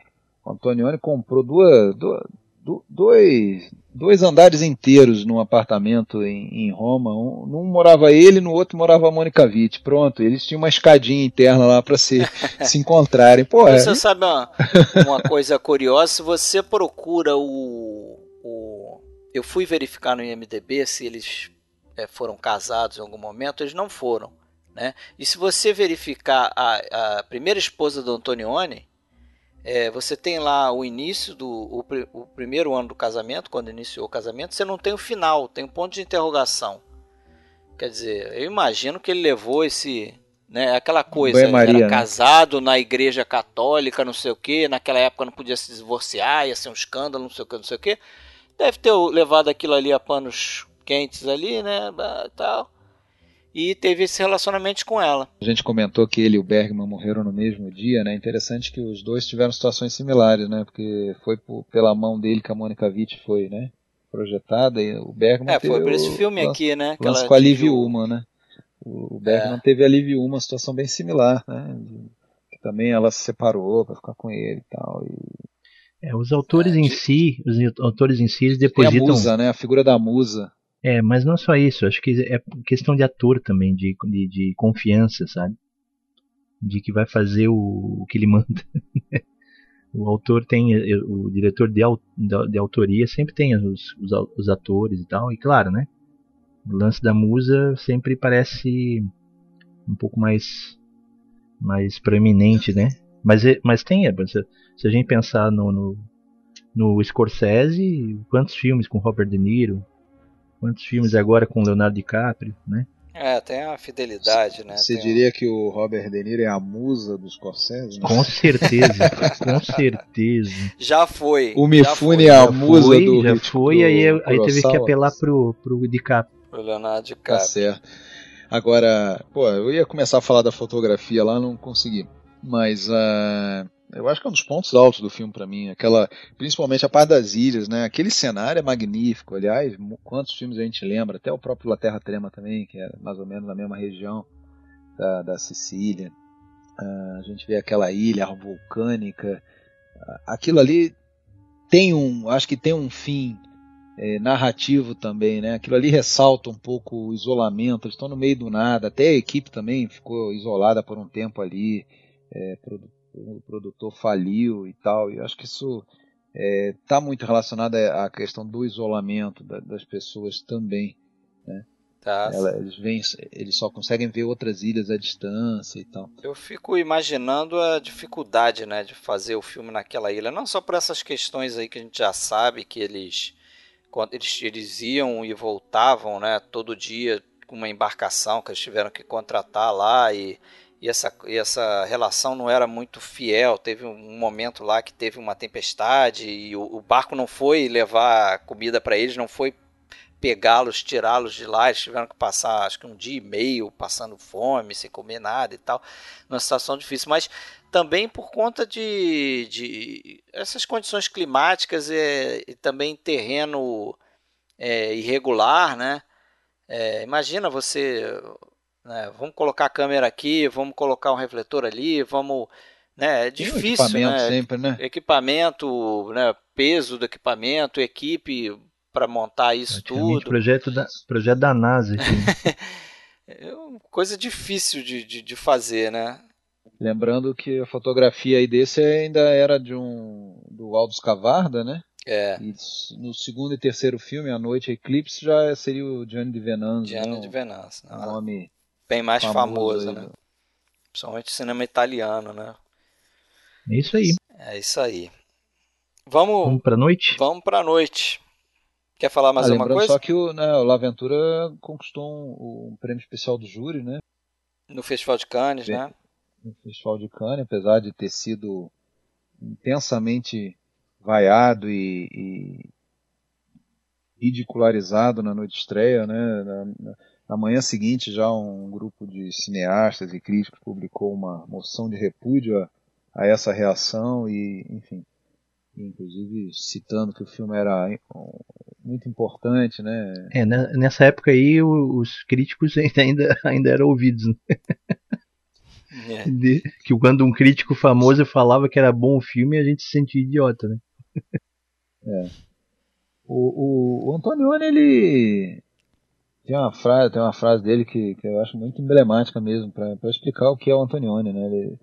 o Antonioni comprou duas, duas, dois, dois andares inteiros num apartamento em, em Roma. Um, num morava ele, no outro morava a Mônica Witt. Pronto, eles tinham uma escadinha interna lá para se, *laughs* se encontrarem. Pô, você é... sabe uma, *laughs* uma coisa curiosa? Se você procura o, o. Eu fui verificar no IMDB se eles é, foram casados em algum momento, eles não foram. Né? E se você verificar a, a primeira esposa do Antonioni, é, você tem lá o início do o, o, primeiro ano do casamento, quando iniciou o casamento, você não tem o final, tem um ponto de interrogação. Quer dizer, eu imagino que ele levou esse, né, aquela coisa, Maria, era né? casado na igreja católica, não sei o que, naquela época não podia se divorciar, ia ser um escândalo, não sei o que, não sei o que. Deve ter levado aquilo ali a panos quentes ali, né, tal e teve esse relacionamento com ela. A gente comentou que ele e o Bergman morreram no mesmo dia, né? Interessante que os dois tiveram situações similares, né? Porque foi por, pela mão dele que a Mônica Witt foi, né? Projetada e o Bergman É, foi por esse filme o, aqui, né? Lance com a Liv Uma, né? O Bergman é. teve a Liv Uma, uma situação bem similar, né? Que também ela se separou para ficar com ele e tal. E... É, os autores é, em si, os autores em si, eles depositam... Tem a musa, né? A figura da musa. É, mas não só isso, acho que é questão de ator também, de, de, de confiança, sabe? De que vai fazer o, o que ele manda. *laughs* o autor tem, o diretor de, de, autoria sempre tem os, os, os, atores e tal, e claro, né? O lance da musa sempre parece um pouco mais mais proeminente, né? Mas, é, mas tem, se, se a gente pensar no, no, no Scorsese, quantos filmes com Robert De Niro, Quantos filmes agora com Leonardo DiCaprio, né? É, tem a fidelidade, né? Você tem diria que o Robert De Niro é a musa dos Scorsese? Né? Com certeza, com certeza. Já foi. O Mifune é a musa foi, do Já foi, aí, aí teve que apelar pro, pro DiCaprio. Pro Leonardo DiCaprio. Tá certo. Agora, pô, eu ia começar a falar da fotografia lá, não consegui. Mas uh, eu acho que é um dos pontos altos do filme para mim, aquela, principalmente a parte das ilhas, né? Aquele cenário é magnífico. Aliás, quantos filmes a gente lembra? Até o próprio La Terra Trema também, que é mais ou menos na mesma região da, da Sicília. Uh, a gente vê aquela ilha vulcânica. Uh, aquilo ali tem um, acho que tem um fim é, narrativo também, né? Aquilo ali ressalta um pouco o isolamento. Eles estão no meio do nada. Até a equipe também ficou isolada por um tempo ali. É, o produtor faliu e tal. E eu acho que isso está é, tá muito relacionado à questão do isolamento da, das pessoas também. Né? Tá. Ela, eles, vêm, eles só conseguem ver outras ilhas à distância e tal. Eu fico imaginando a dificuldade né, de fazer o filme naquela ilha, não só por essas questões aí que a gente já sabe que eles quando eles, eles iam e voltavam né, todo dia com uma embarcação que eles tiveram que contratar lá e e essa, e essa relação não era muito fiel. Teve um momento lá que teve uma tempestade e o, o barco não foi levar comida para eles, não foi pegá-los, tirá-los de lá. Eles tiveram que passar, acho que um dia e meio passando fome, sem comer nada e tal, numa situação difícil. Mas também por conta de, de essas condições climáticas e, e também terreno é, irregular, né? É, imagina você né? Vamos colocar a câmera aqui, vamos colocar um refletor ali, vamos. Né? É difícil, equipamento né? sempre, né? Equipamento, né? peso do equipamento, equipe para montar isso tudo. Projeto da, projeto da NASA. *laughs* é uma coisa difícil de, de, de, fazer, né? Lembrando que a fotografia aí desse ainda era de um do Aldous Cavarda, né? É. E no segundo e terceiro filme, A Noite Eclipse, já seria o Gianni de Venanzo. Gianni né? de Venanzo. Um nome bem mais famoso, famoso né? Principalmente cinema italiano, né? É isso aí. É isso aí. Vamos, vamos pra noite? Vamos pra noite. Quer falar mais ah, alguma coisa? Só que o, né, o Laventura conquistou um, um, prêmio especial do júri, né? No Festival de Cannes, Bem, né? No Festival de Cannes, apesar de ter sido intensamente vaiado e, e ridicularizado na noite de estreia, né? Na, na, na, manhã seguinte, já um grupo de cineastas e críticos publicou uma moção de repúdio a, a essa reação e, enfim, inclusive citando que o filme era muito importante, né? É, nessa época aí os críticos *laughs* ainda, ainda eram ouvidos. Né? É. De, que quando um crítico famoso falava que era bom o filme, a gente se sentia idiota, né? É. O, o, o Antonioni, ele tem uma frase, tem uma frase dele que, que eu acho muito emblemática mesmo para explicar o que é o Antonioni, né? Ele,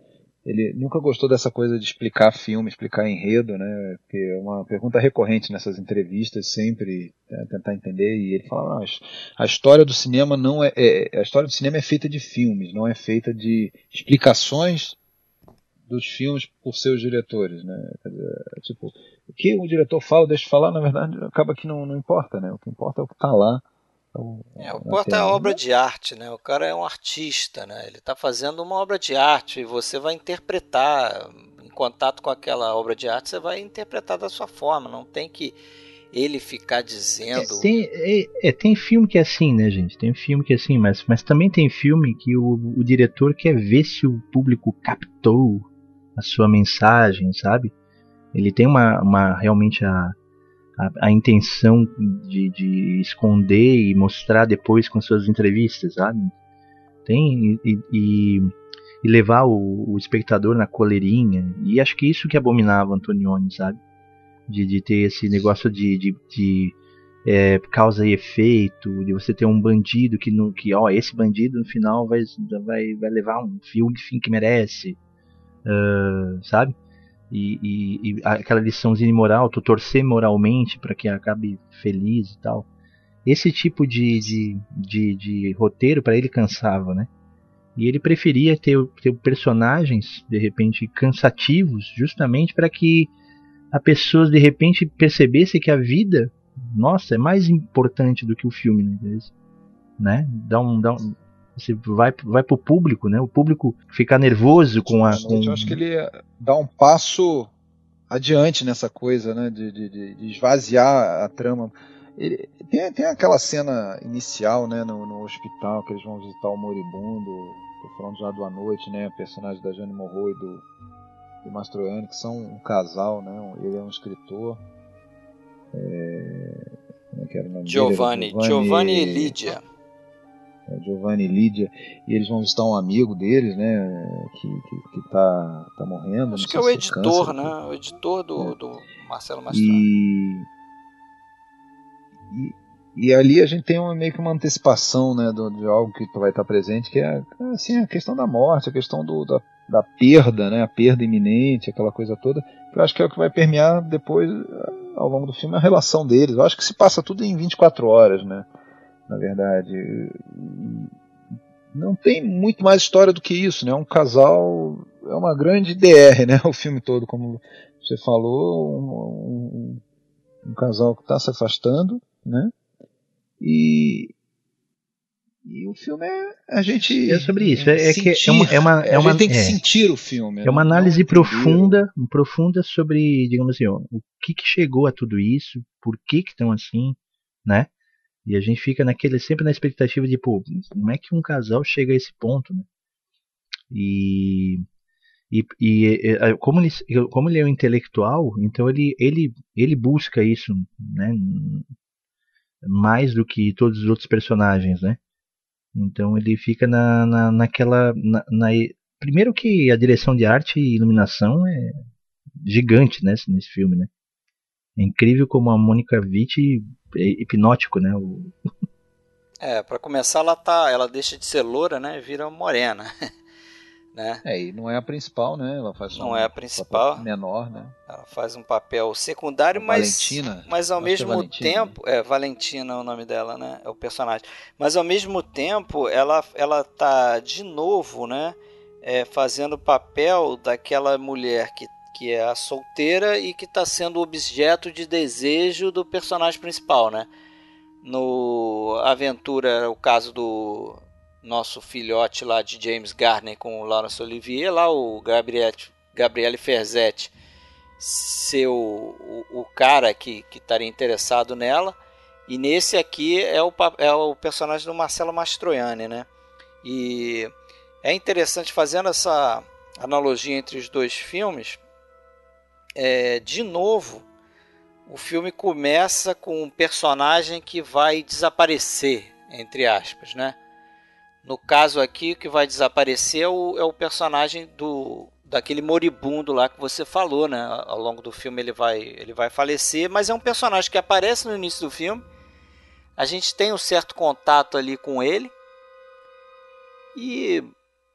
ele nunca gostou dessa coisa de explicar filme, explicar enredo, né? Porque é uma pergunta recorrente nessas entrevistas, sempre né, tentar entender. E ele fala: não, a história do cinema não é, é, a história do cinema é feita de filmes, não é feita de explicações dos filmes por seus diretores, né? Tipo, o que o diretor fala, deixa de falar, na verdade, acaba que não, não importa, né? O que importa é o que está lá. É, o importa é obra de arte, né? O cara é um artista, né? Ele está fazendo uma obra de arte e você vai interpretar em contato com aquela obra de arte, você vai interpretar da sua forma. Não tem que ele ficar dizendo. É, tem, é, é, tem filme que é assim, né, gente? Tem filme que é assim, mas, mas também tem filme que o, o diretor quer ver se o público captou a sua mensagem, sabe? Ele tem uma, uma realmente a, a, a intenção de, de, esconder e mostrar depois com suas entrevistas, sabe? Tem e, e, e levar o, o, espectador na coleirinha. E acho que isso que abominava Antonioni, sabe? De, de ter esse negócio de, de, de é, causa e efeito, de você ter um bandido que, no, que ó, esse bandido no final vai, vai, vai levar um filme fim que merece uh, sabe? E, e, e, aquela liçãozinha moral, tu torcer moralmente para que acabe feliz e tal. Esse tipo de, de, de, de roteiro para ele cansava, né? E ele preferia ter, ter personagens, de repente, cansativos, justamente para que a pessoa, de repente, percebesse que a vida, nossa, é mais importante do que o filme, né? né? Dá um, dá um, você vai, vai pro público, né? O público fica nervoso com a. Com... Eu acho que ele dá um passo adiante nessa coisa, né? De, de, de esvaziar a trama. Ele, tem, tem aquela cena inicial, né? No, no, hospital, que eles vão visitar o moribundo. Tô falando já do à noite, né? O personagem da Jane Morrow e do, do Mastroianni, que são um casal, né? Ele é um escritor. É... Como é que era o nome Giovanni, dele? Giovanni, Giovanni e Lídia Giovanni e Lídia, e eles vão visitar um amigo deles, né, que, que, que tá, tá morrendo. Acho que é o editor, câncer, né, o editor do, é. do Marcelo Mastrano. E, e, e, ali a gente tem uma, meio que uma antecipação, né, do, de algo que vai estar presente, que é assim, a questão da morte, a questão do, da, da perda, né, a perda iminente, aquela coisa toda, que eu acho que é o que vai permear depois, ao longo do filme, a relação deles. Eu acho que se passa tudo em 24 horas, né, na verdade. Não tem muito mais história do que isso, né? É um casal, é uma grande DR, né? O filme todo, como você falou, um, um, um casal que está se afastando, né? E, e o filme é a gente é sobre isso é, é que é uma é uma, é uma a gente tem que é, sentir o filme é uma análise profunda profunda sobre digamos assim ó, o que que chegou a tudo isso por que que estão assim né e a gente fica naquele sempre na expectativa de, pô, como é que um casal chega a esse ponto, né? E e, e, como, ele, como ele é um intelectual, então ele, ele, ele busca isso, né? Mais do que todos os outros personagens, né? Então ele fica na, na, naquela. Na, na, primeiro que a direção de arte e iluminação é gigante né, nesse filme, né? É incrível como a Mônica Witt é hipnótico, né? O... É, para começar ela tá, ela deixa de ser loura, né, e vira morena. *laughs* né? É, e não é a principal, né? Ela faz não um é a principal, menor, né? Ela faz um papel secundário, mas Valentina, mas ao mesmo é tempo, é Valentina é o nome dela, né? É o personagem. Mas ao mesmo tempo, ela ela tá de novo, né, é, fazendo o papel daquela mulher que que é a solteira e que está sendo objeto de desejo do personagem principal, né? No Aventura, o caso do nosso filhote lá de James Garner com o Laurence Olivier, lá o Gabriele, Gabriele Ferzetti ser o, o, o cara que, que estaria interessado nela. E nesse aqui é o, é o personagem do Marcelo Mastroianni, né? E é interessante fazendo essa analogia entre os dois filmes, é, de novo, o filme começa com um personagem que vai desaparecer, entre aspas, né? No caso aqui, o que vai desaparecer é o, é o personagem do daquele moribundo lá que você falou, né? Ao longo do filme ele vai, ele vai falecer, mas é um personagem que aparece no início do filme. A gente tem um certo contato ali com ele. E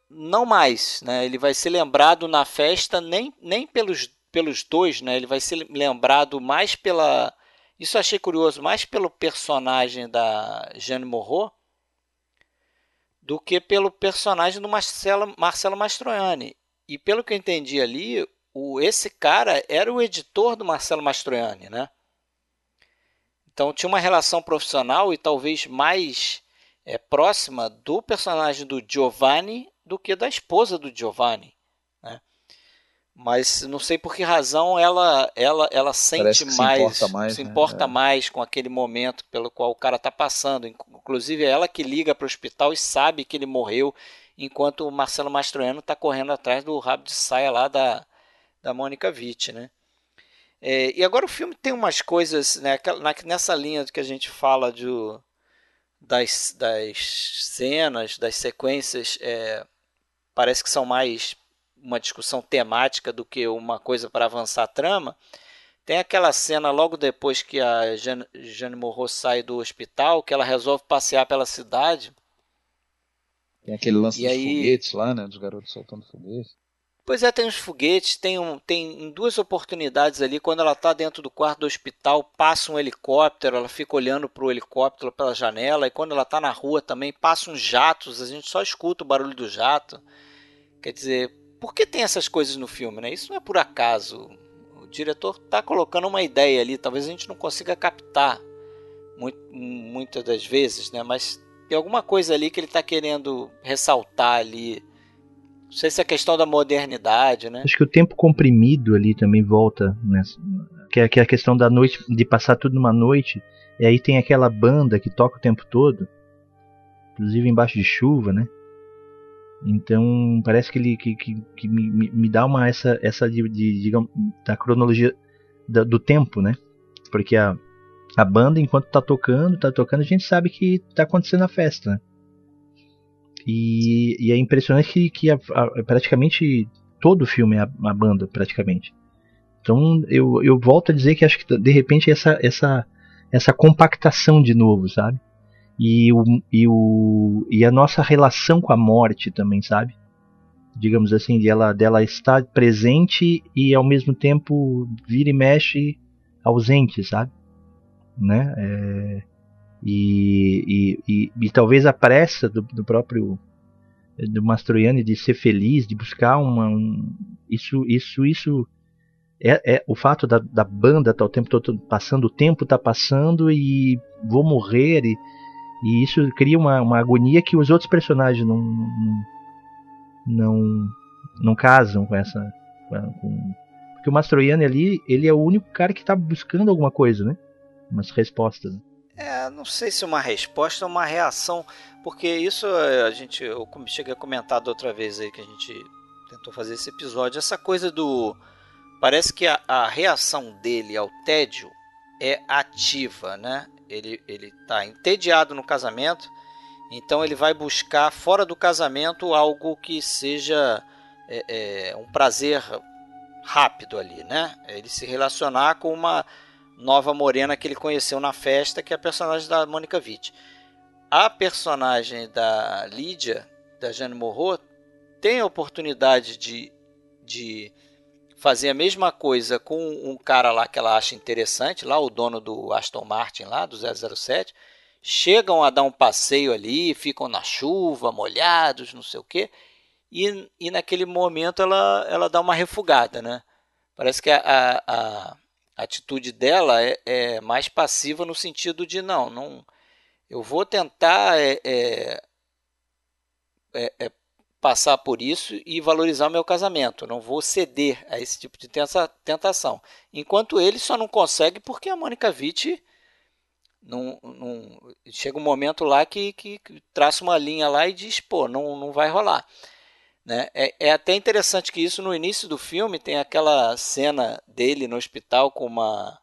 não mais, né? Ele vai ser lembrado na festa nem, nem pelos pelos dois, né? Ele vai ser lembrado mais pela. Isso achei curioso, mais pelo personagem da Jeanne Moreau do que pelo personagem do Marcelo, Marcelo Mastroianni. E pelo que eu entendi ali, o, esse cara era o editor do Marcelo Mastroianni, né? Então tinha uma relação profissional e talvez mais é, próxima do personagem do Giovanni do que da esposa do Giovanni mas não sei por que razão ela ela ela sente mais se importa mais, se né? importa né? mais com aquele momento pelo qual o cara está passando inclusive é ela que liga para o hospital e sabe que ele morreu enquanto o Marcelo Mastroianni está correndo atrás do rabo de saia lá da da Mônica Witt, né é, e agora o filme tem umas coisas né, nessa linha que a gente fala de, das, das cenas das sequências é, parece que são mais uma discussão temática do que uma coisa para avançar a trama. Tem aquela cena logo depois que a Jane Morro sai do hospital, que ela resolve passear pela cidade. Tem aquele lance e dos aí... foguetes lá, né? Dos garotos soltando foguetes. Pois é, tem os foguetes, tem, um, tem em duas oportunidades ali, quando ela está dentro do quarto do hospital, passa um helicóptero, ela fica olhando para o helicóptero pela janela, e quando ela está na rua também, passam jatos, a gente só escuta o barulho do jato. Quer dizer, por que tem essas coisas no filme, né? Isso não é por acaso. O diretor está colocando uma ideia ali, talvez a gente não consiga captar muito, muitas das vezes, né? Mas tem alguma coisa ali que ele está querendo ressaltar ali. Não sei se é questão da modernidade, né? Acho que o tempo comprimido ali também volta nessa, que é, que é a questão da noite, de passar tudo numa noite. E aí tem aquela banda que toca o tempo todo, inclusive embaixo de chuva, né? Então parece que ele que, que, que me, me, dá uma essa essa de, de digamos, da cronologia da, do tempo, né? Porque a, a banda enquanto tá tocando, tá tocando, a gente sabe que tá acontecendo a festa, né? E, e é impressionante que, que a, a, praticamente todo o filme é a, a, banda, praticamente. Então eu, eu volto a dizer que acho que de repente essa, essa, essa compactação de novo, sabe? E, o, e, o, e a nossa relação com a morte também, sabe? Digamos assim, de ela, dela estar presente e ao mesmo tempo vira e mexe ausente, sabe? Né? É, e, e, e, e, talvez a pressa do, do próprio do Mastroianni de ser feliz, de buscar uma um, isso isso isso é, é o fato da, da banda tá o tempo todo passando o tempo está passando e vou morrer e e isso cria uma, uma agonia que os outros personagens não, não, não, casam com essa. Com, porque o Mastroianni ali, ele é o único cara que está buscando alguma coisa, né? Umas respostas. É, não sei se uma resposta ou uma reação, porque isso eh, a gente, eu cheguei a comentar da outra vez aí que a gente tentou fazer esse episódio, essa coisa do parece que a, a reação dele ao tédio é ativa, né? Ele ele está entediado no casamento, então ele vai buscar fora do casamento algo que seja é, é, um prazer rápido ali, né? Ele se relacionar com uma nova morena que ele conheceu na festa, que é a personagem da Mônica Witt. A personagem da Lídia, da Jane Morro, tem a oportunidade de, de fazer a mesma coisa com um cara lá que ela acha interessante, lá o dono do Aston Martin lá, do 007, chegam a dar um passeio ali, ficam na chuva, molhados, não sei o quê, e, e naquele momento ela, ela dá uma refugada, né? Parece que a, a, a atitude dela é, é, mais passiva no sentido de não, não eu vou tentar é, é, é, é passar por isso e valorizar o meu casamento. Não vou ceder a esse tipo de tentação. Enquanto ele só não consegue porque a Mônica Witt não, não, chega um momento lá que, que, que, traça uma linha lá e diz, pô, não, não vai rolar. Né? É, é até interessante que isso no início do filme tem aquela cena dele no hospital com uma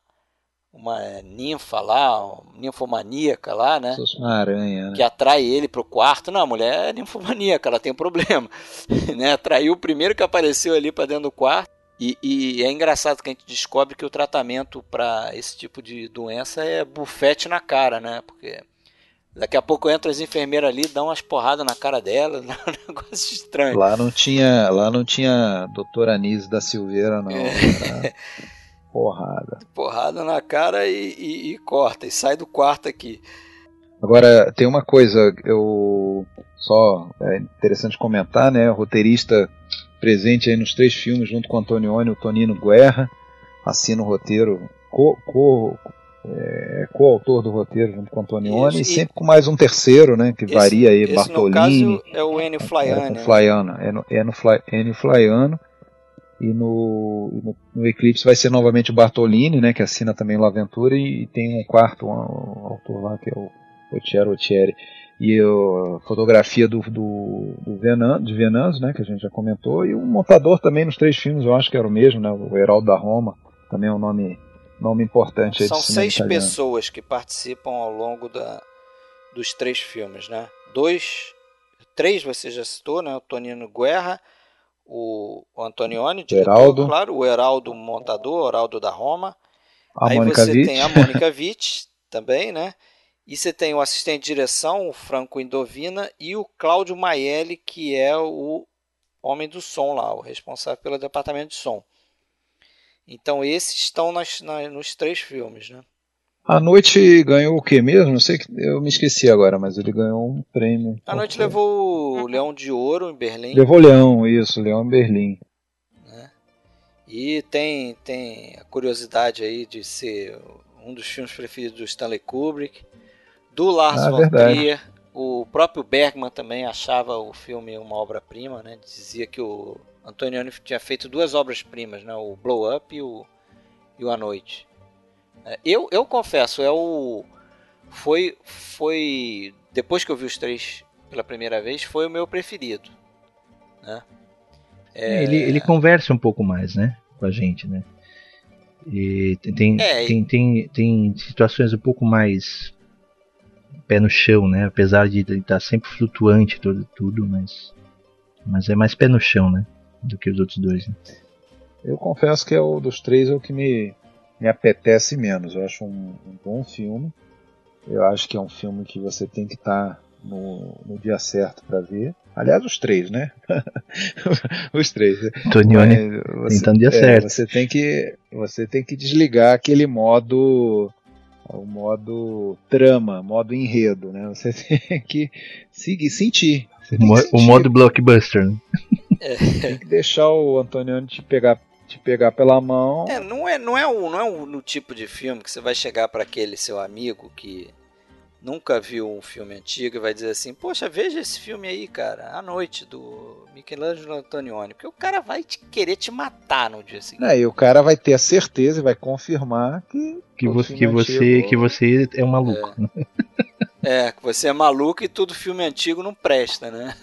uma ninfa lá, uma ninfomaníaca lá, né? Uma aranha, né? Que atrai ele pro quarto. Não, a mulher é ninfomaníaca, ela tem um problema. *laughs* né? Atraiu o primeiro que apareceu ali para dentro do quarto. E, e, é engraçado que a gente descobre que o tratamento para esse tipo de doença é bufete na cara, né? Porque daqui a pouco entra as enfermeiras ali, dão umas porradas na cara dela, *laughs* um negócio estranho. Lá não tinha, lá não tinha doutora Anise da Silveira, não. É. *laughs* Porrada. Porrada na cara e, e, e, corta, e sai do quarto aqui. Agora, tem uma coisa, eu só é interessante comentar, né? O roteirista presente aí nos três filmes, junto com o Antonioni e o Tonino Guerra, assina o roteiro, co, co, é, co-autor do roteiro junto com o Antonioni, Isso, e sempre com mais um terceiro, né? Que esse, varia aí, esse, Bartolini. No caso, é o Enio Flaiano. É, no Flaiano, é no, é no Fly, Enio Flaiano. E no, no, no, Eclipse vai ser novamente o Bartolini, né, que assina também o Aventura, e, e tem um quarto um, um autor lá que é o Otiero Otieri. E a fotografia do, do, do Venan, de Venâncio, né, que a gente já comentou, e o montador também nos três filmes, eu acho que era o mesmo, né, o Heraldo da Roma, também é um nome, nome importante. São seis italiano. pessoas que participam ao longo da, dos três filmes, né? Dois, três você já citou, né, o Tonino Guerra, o, o Antonioni, diretor, Heraldo. claro, o Heraldo montador, o Heraldo da Roma. A Aí Mônica você Witt. tem a Mônica *laughs* Witt também, né? E você tem o assistente de direção, o Franco Indovina, e o Cláudio Maielli, que é o homem do som lá, o responsável pelo departamento de som. Então esses estão nas, nas, nos três filmes, né? A noite ganhou o que mesmo? Não sei, eu me esqueci agora, mas ele ganhou um prêmio. A noite levou o Leão de Ouro em Berlim. Levou o Leão, isso, Leão em Berlim. Né? E tem, tem a curiosidade aí de ser um dos filmes preferidos do Stanley Kubrick, do Lars ah, von Trier. O próprio Bergman também achava o filme uma obra-prima, né? Dizia que o Antonioni tinha feito duas obras-primas, né? O Blow Up e o, e o A Noite. É, eu, eu confesso, é o foi foi depois que eu vi os três pela primeira vez foi o meu preferido, né? É... Ele, ele conversa um pouco mais, né, com a gente, né? E tem, é, tem, tem, tem situações um pouco mais pé no chão, né? Apesar de estar tá sempre flutuante tudo, tudo, mas mas é mais pé no chão, né? Do que os outros dois. Né? Eu confesso que é o dos três é o que me me apetece menos. Eu acho um, um, bom filme. Eu acho que é um filme que você tem que estar tá no, no, dia certo para ver. Aliás, os três, né? *laughs* os três. Tonione tentando dia é, certo. Você tem que você tem que desligar aquele modo o modo trama, modo enredo, né? Você *laughs* tem que seguir, sentir. O, mo sentir. o, modo blockbuster. Né? Tem que deixar o Antonioni te pegar te pegar pela mão. É, não é, não é, o, não é o, no tipo de filme que você vai chegar para aquele seu amigo que nunca viu um filme antigo e vai dizer assim: Poxa, veja esse filme aí, cara, A Noite, do Michelangelo Antonioni. Porque o cara vai te querer te matar no dia seguinte. É, e o cara vai ter a certeza e vai confirmar que. Que você, que, você, que você é um maluco. É. é, que você é maluco e todo filme antigo não presta, né?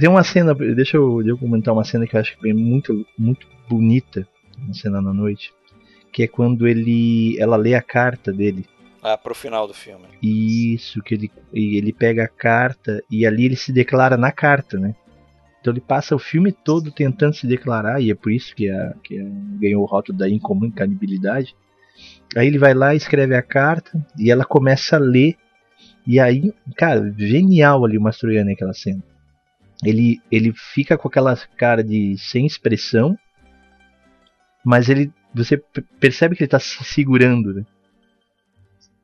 Tem uma cena, deixa eu, deixa eu comentar uma cena que eu acho que é muito, muito bonita, uma cena na noite, que é quando ele, ela lê a carta dele. Ah, pro final do filme. Isso, que ele, ele pega a carta e ali ele se declara na carta, né? Então ele passa o filme todo tentando se declarar, e é por isso que, a, que a, ganhou o rótulo da incomunicabilidade. Aí ele vai lá, escreve a carta e ela começa a ler. E aí, cara, genial ali o Mastroianni aquela cena. Ele, ele fica com aquela cara de sem expressão, mas ele você percebe que ele está se segurando, né?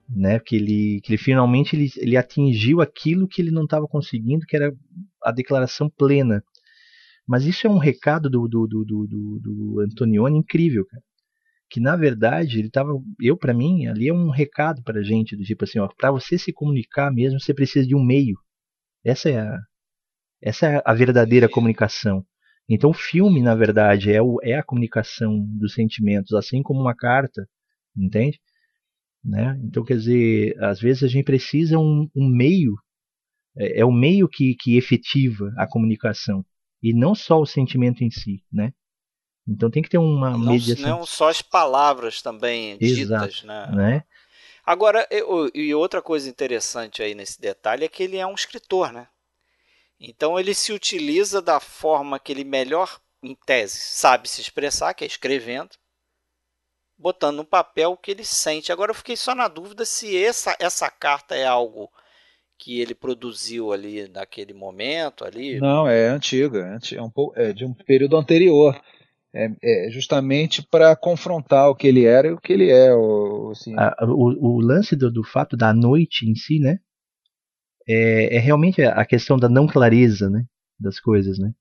né? Que ele, que ele finalmente ele, ele atingiu aquilo que ele não estava conseguindo, que era a declaração plena. Mas isso é um recado do, do, do, do, do Antonioni incrível, cara. Que na verdade ele estava, eu para mim ali é um recado para gente do tipo assim, ó, para você se comunicar mesmo você precisa de um meio. Essa é a, essa é a verdadeira comunicação. Então o filme na verdade é, o, é a comunicação dos sentimentos, assim como uma carta, entende? Né? Então, quer dizer, às vezes a gente precisa um, um meio, é, é, o meio que, que efetiva a comunicação, e não só o sentimento em si. Né? Então tem que ter uma não, mediação. Não só as palavras também Exato, ditas. Né? né? Agora, e outra coisa interessante aí nesse detalhe é que ele é um escritor, né? Então ele se utiliza da forma que ele melhor, em tese, sabe se expressar, que é escrevendo, botando no papel o que ele sente. Agora eu fiquei só na dúvida se essa, essa carta é algo que ele produziu ali naquele momento ali. Não, é antiga, é, um pouco, é de um período anterior. É, é justamente para confrontar o que ele era e o que ele é. O, assim. o, o, lance do, do, fato da noite em si, né? É, é realmente a questão da não clareza, né? Das coisas, né?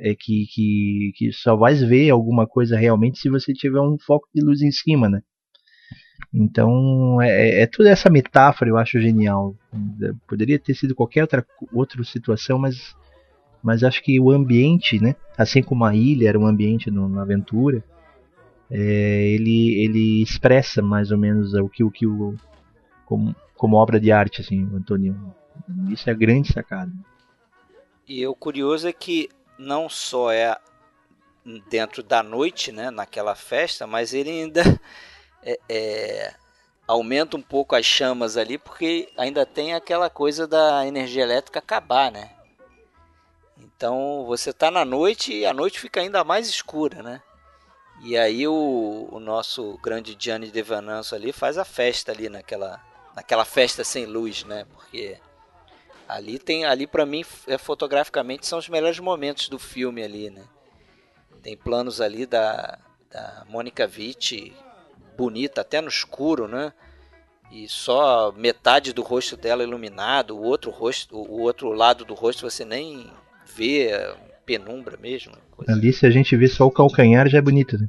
é que, que, que só vai ver alguma coisa realmente se você tiver um foco de luz em cima, né? Então é, é, é toda essa metáfora eu acho genial. Poderia ter sido qualquer outra, outra situação, mas, mas acho que o ambiente, né? Assim como a ilha era um ambiente no, na aventura, é, ele, ele expressa mais ou menos o que o que o como, como obra de arte, assim, o Antônio. Isso é grande sacada. E o curioso é que não só é dentro da noite, né, naquela festa, mas ele ainda *laughs* é, é, aumenta um pouco as chamas ali, porque ainda tem aquela coisa da energia elétrica acabar, né? Então você está na noite e a noite fica ainda mais escura, né? E aí o, o nosso grande Gianni Devananço ali faz a festa ali naquela, naquela festa sem luz, né? Porque Ali tem, ali para mim, é, fotograficamente são os melhores momentos do filme ali, né? Tem planos ali da, da Mônica Witt, bonita até no escuro, né? E só metade do rosto dela iluminado, o outro rosto, o outro lado do rosto você nem vê, penumbra mesmo. Ali se a gente vê só o calcanhar já é bonito, né?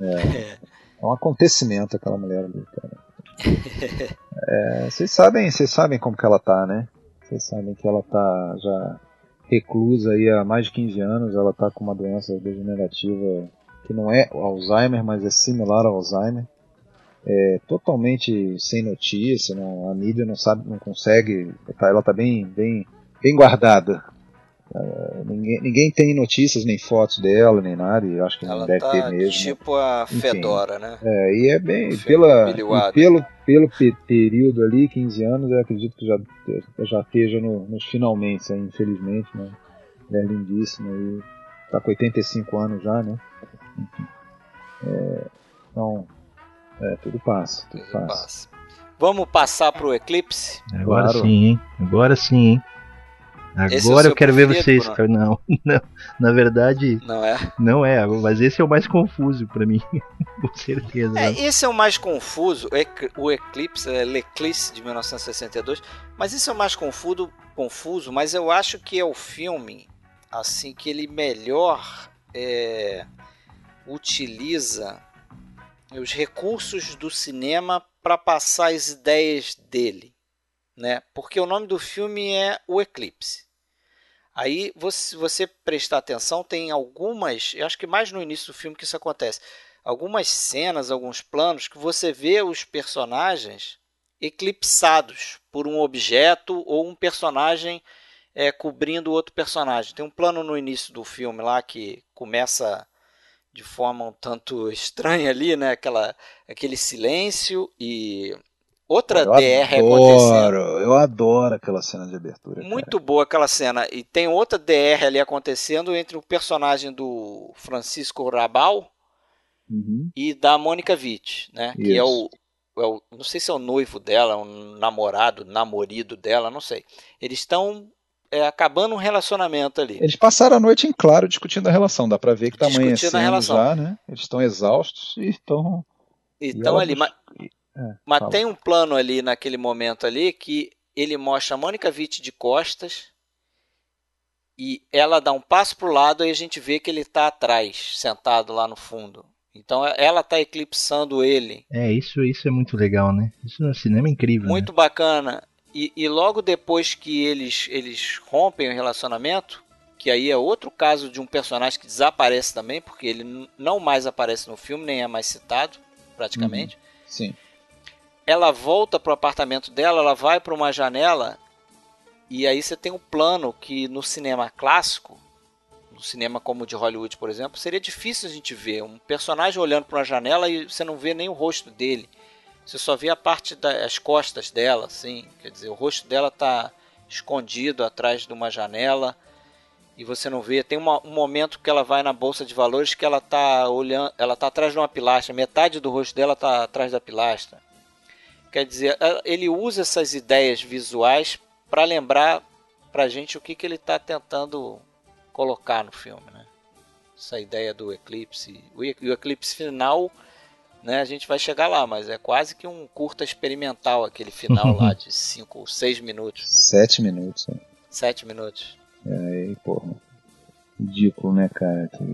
É, *laughs* é um acontecimento aquela mulher ali, cara. É, vocês sabem, vocês sabem como que ela tá, né? Vocês sabem que ela está já reclusa aí há mais de 15 anos, ela está com uma doença degenerativa que não é Alzheimer, mas é similar ao Alzheimer. É totalmente sem notícia, não, a mídia não sabe, não consegue, tá, ela está bem, bem, bem guardada. Uh, ninguém, ninguém tem notícias nem fotos dela, nem nada, e acho que ela não deve tá ter mesmo. Tipo a Fedora, Enfim, né? É, e é bem, pela, e pelo, pelo período ali, 15 anos, eu acredito que já, já esteja no, nos finalmente, infelizmente, né? É lindíssima e tá com 85 anos já, né? Enfim. É, então, é, tudo passa, tudo, tudo passa. passa. Vamos passar pro Eclipse? Agora claro. sim, hein? Agora sim, hein? Agora é eu quero ver vocês. Não, *laughs* não, na verdade. Não é? Não é, mas esse é o mais confuso para mim, *laughs* com certeza. É, esse é o mais confuso, o Eclipse, é L'Eclipse de 1962, mas esse é o mais confuso, confuso, mas eu acho que é o filme assim que ele melhor é, utiliza os recursos do cinema para passar as ideias dele. Né? Porque o nome do filme é O Eclipse. Aí, se você prestar atenção, tem algumas, eu acho que mais no início do filme que isso acontece, algumas cenas, alguns planos que você vê os personagens eclipsados por um objeto ou um personagem é, cobrindo outro personagem. Tem um plano no início do filme lá que começa de forma um tanto *laughs* estranha ali, né? Aquela, aquele silêncio e outra eu DR adoro, acontecendo. Eu adoro aquela cena de abertura. Muito cara. boa aquela cena. E tem outra DR ali acontecendo entre o personagem do Francisco Rabal Uhum. e da Mônica Witt, né? Que é o, é o, não sei se é o noivo dela, um namorado, namorido dela, não sei. Eles estão é, acabando um relacionamento ali. Eles passaram a noite em claro discutindo a relação. Dá pra ver que tá Discutindo a amanhecendo relação. já, né? Eles estão exaustos e estão. Ela ali, mas, É, mas fala. tem um plano ali naquele momento ali que ele mostra a Mônica Witt de costas e ela dá um passo pro lado e a gente vê que ele tá atrás, sentado lá no fundo. Então ela tá eclipsando ele. É, isso, isso é muito legal, né? Isso no cinema é incrível. Muito bacana. E, e logo depois que eles, eles rompem o relacionamento, que aí é outro caso de um personagem que desaparece também, porque ele não mais aparece no filme, nem é mais citado, praticamente. Sim. Ela volta pro apartamento dela, ela vai para uma janela, e aí você tem um plano que no cinema clássico, no cinema como o de Hollywood, por exemplo, seria difícil a gente ver um personagem olhando para uma janela e você não vê nem o rosto dele. Você só vê a parte das costas dela, assim, quer dizer, o rosto dela tá escondido atrás de uma janela e você não vê. Tem uma- um momento que ela vai na bolsa de valores que ela tá olhando, ela tá atrás de uma pilastra, metade do rosto dela tá atrás da pilastra. Quer dizer, ele usa essas ideias visuais para lembrar pra gente o que, que ele está tentando colocar no filme, né? Essa ideia do eclipse, o e- o eclipse final, né? A gente vai chegar lá, mas é quase que um curta experimental aquele final lá *laughs* de 5 ou 6 minutos, né? Sete minutos. né? 7 minutos. Aí, porra. Ridículo, né, cara? Que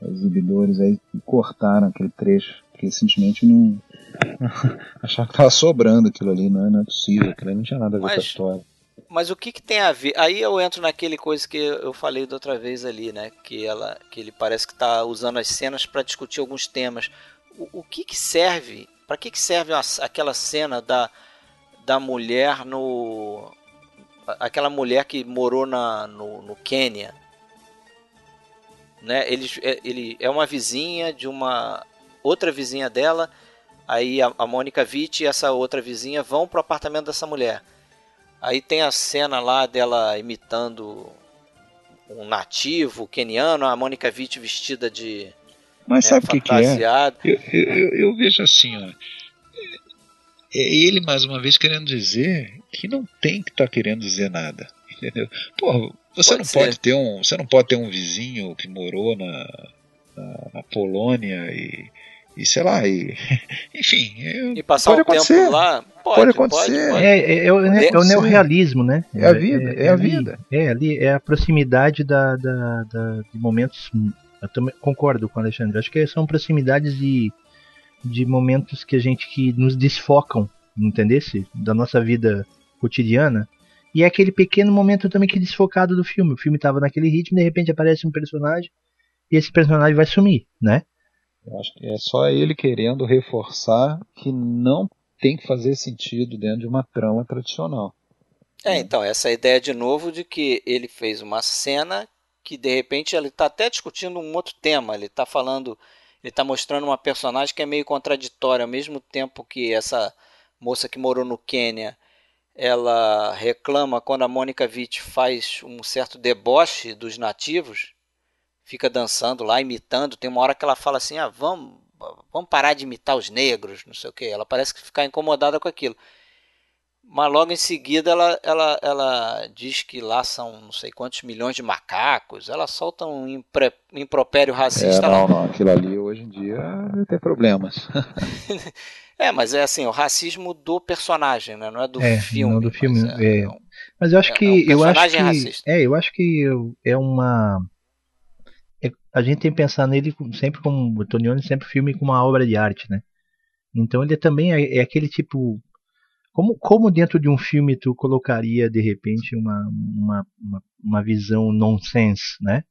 os exibidores aí cortaram aquele trecho. Porque simplesmente não. *laughs* Acharam que tava sobrando aquilo ali, não é, não é possível. Aquilo ali não tinha nada a ver com a Mas- história. Mas o que, que tem a ver? Aí eu entro naquele coisa que eu falei da outra vez ali, né? Que ela, que ele parece que está usando as cenas para discutir alguns temas. O, o que que serve? Para que que serve a- aquela cena da, da mulher no aquela mulher que morou na, no, no Quênia? Né? Ele, é- ele é uma vizinha de uma outra vizinha dela. Aí a, a Mônica Witt e essa outra vizinha vão pro apartamento dessa mulher. Aí tem a cena lá dela imitando um nativo queniano, a Mônica Witt vestida de Mas é, sabe o que, que é? Eu, eu, eu- vejo assim, ó. É ele mais uma vez querendo dizer que não tem que estar querendo dizer nada. Entendeu? Porra, você Pode não ser. pode ter um. Você não pode ter um vizinho que morou na, na, na Polônia e, e sei lá, e, *laughs* enfim, E passar Pode um tempo acontecer. lá. Pode, Pode pode, acontecer. pode. É, é, é o, é o Sim. neorrealismo, né? É a vida, é a ali- vida. É, ali é a proximidade da, da, da- de momentos. Eu também concordo com o Alexandre. Acho que são proximidades de, de momentos que a gente que nos desfocam, entendesse? Da nossa vida cotidiana. E é aquele pequeno momento também que é desfocado do filme. O filme estava naquele ritmo, de repente aparece um personagem e esse personagem vai sumir, né? Eu acho que é só ele querendo reforçar que não tem que fazer sentido dentro de uma trama tradicional. É, então, essa ideia de novo de que ele fez uma cena que de repente ele está até discutindo um outro tema. Ele está falando, ele está mostrando uma personagem que é meio contraditória, ao mesmo tempo que essa moça que morou no Quênia, ela reclama quando a Mônica Witt faz um certo deboche dos nativos, fica dançando lá, imitando. Tem uma hora que ela fala assim: ah, vamos, vamos parar de imitar os negros, não sei o que. Ela parece que fica incomodada com aquilo. Mas logo em seguida ela, ela, ela diz que lá são não sei quantos milhões de macacos. Ela solta um impre, impropério É, racista lá. não, não. Aquilo ali hoje em dia vai ter problemas. *laughs* É, mas é assim, o racismo do personagem, né? Não é do É, filme. não do filme, mas é. um- Mas eu acho É, que é um eu acho que racista. é, eu acho que é uma é- a gente tem que pensar nele sempre como o Tonioni sempre filme como uma obra de arte, né? Então ele também é, é aquele tipo como, como dentro de um filme tu colocaria de repente uma uma, uma, uma visão nonsense, né?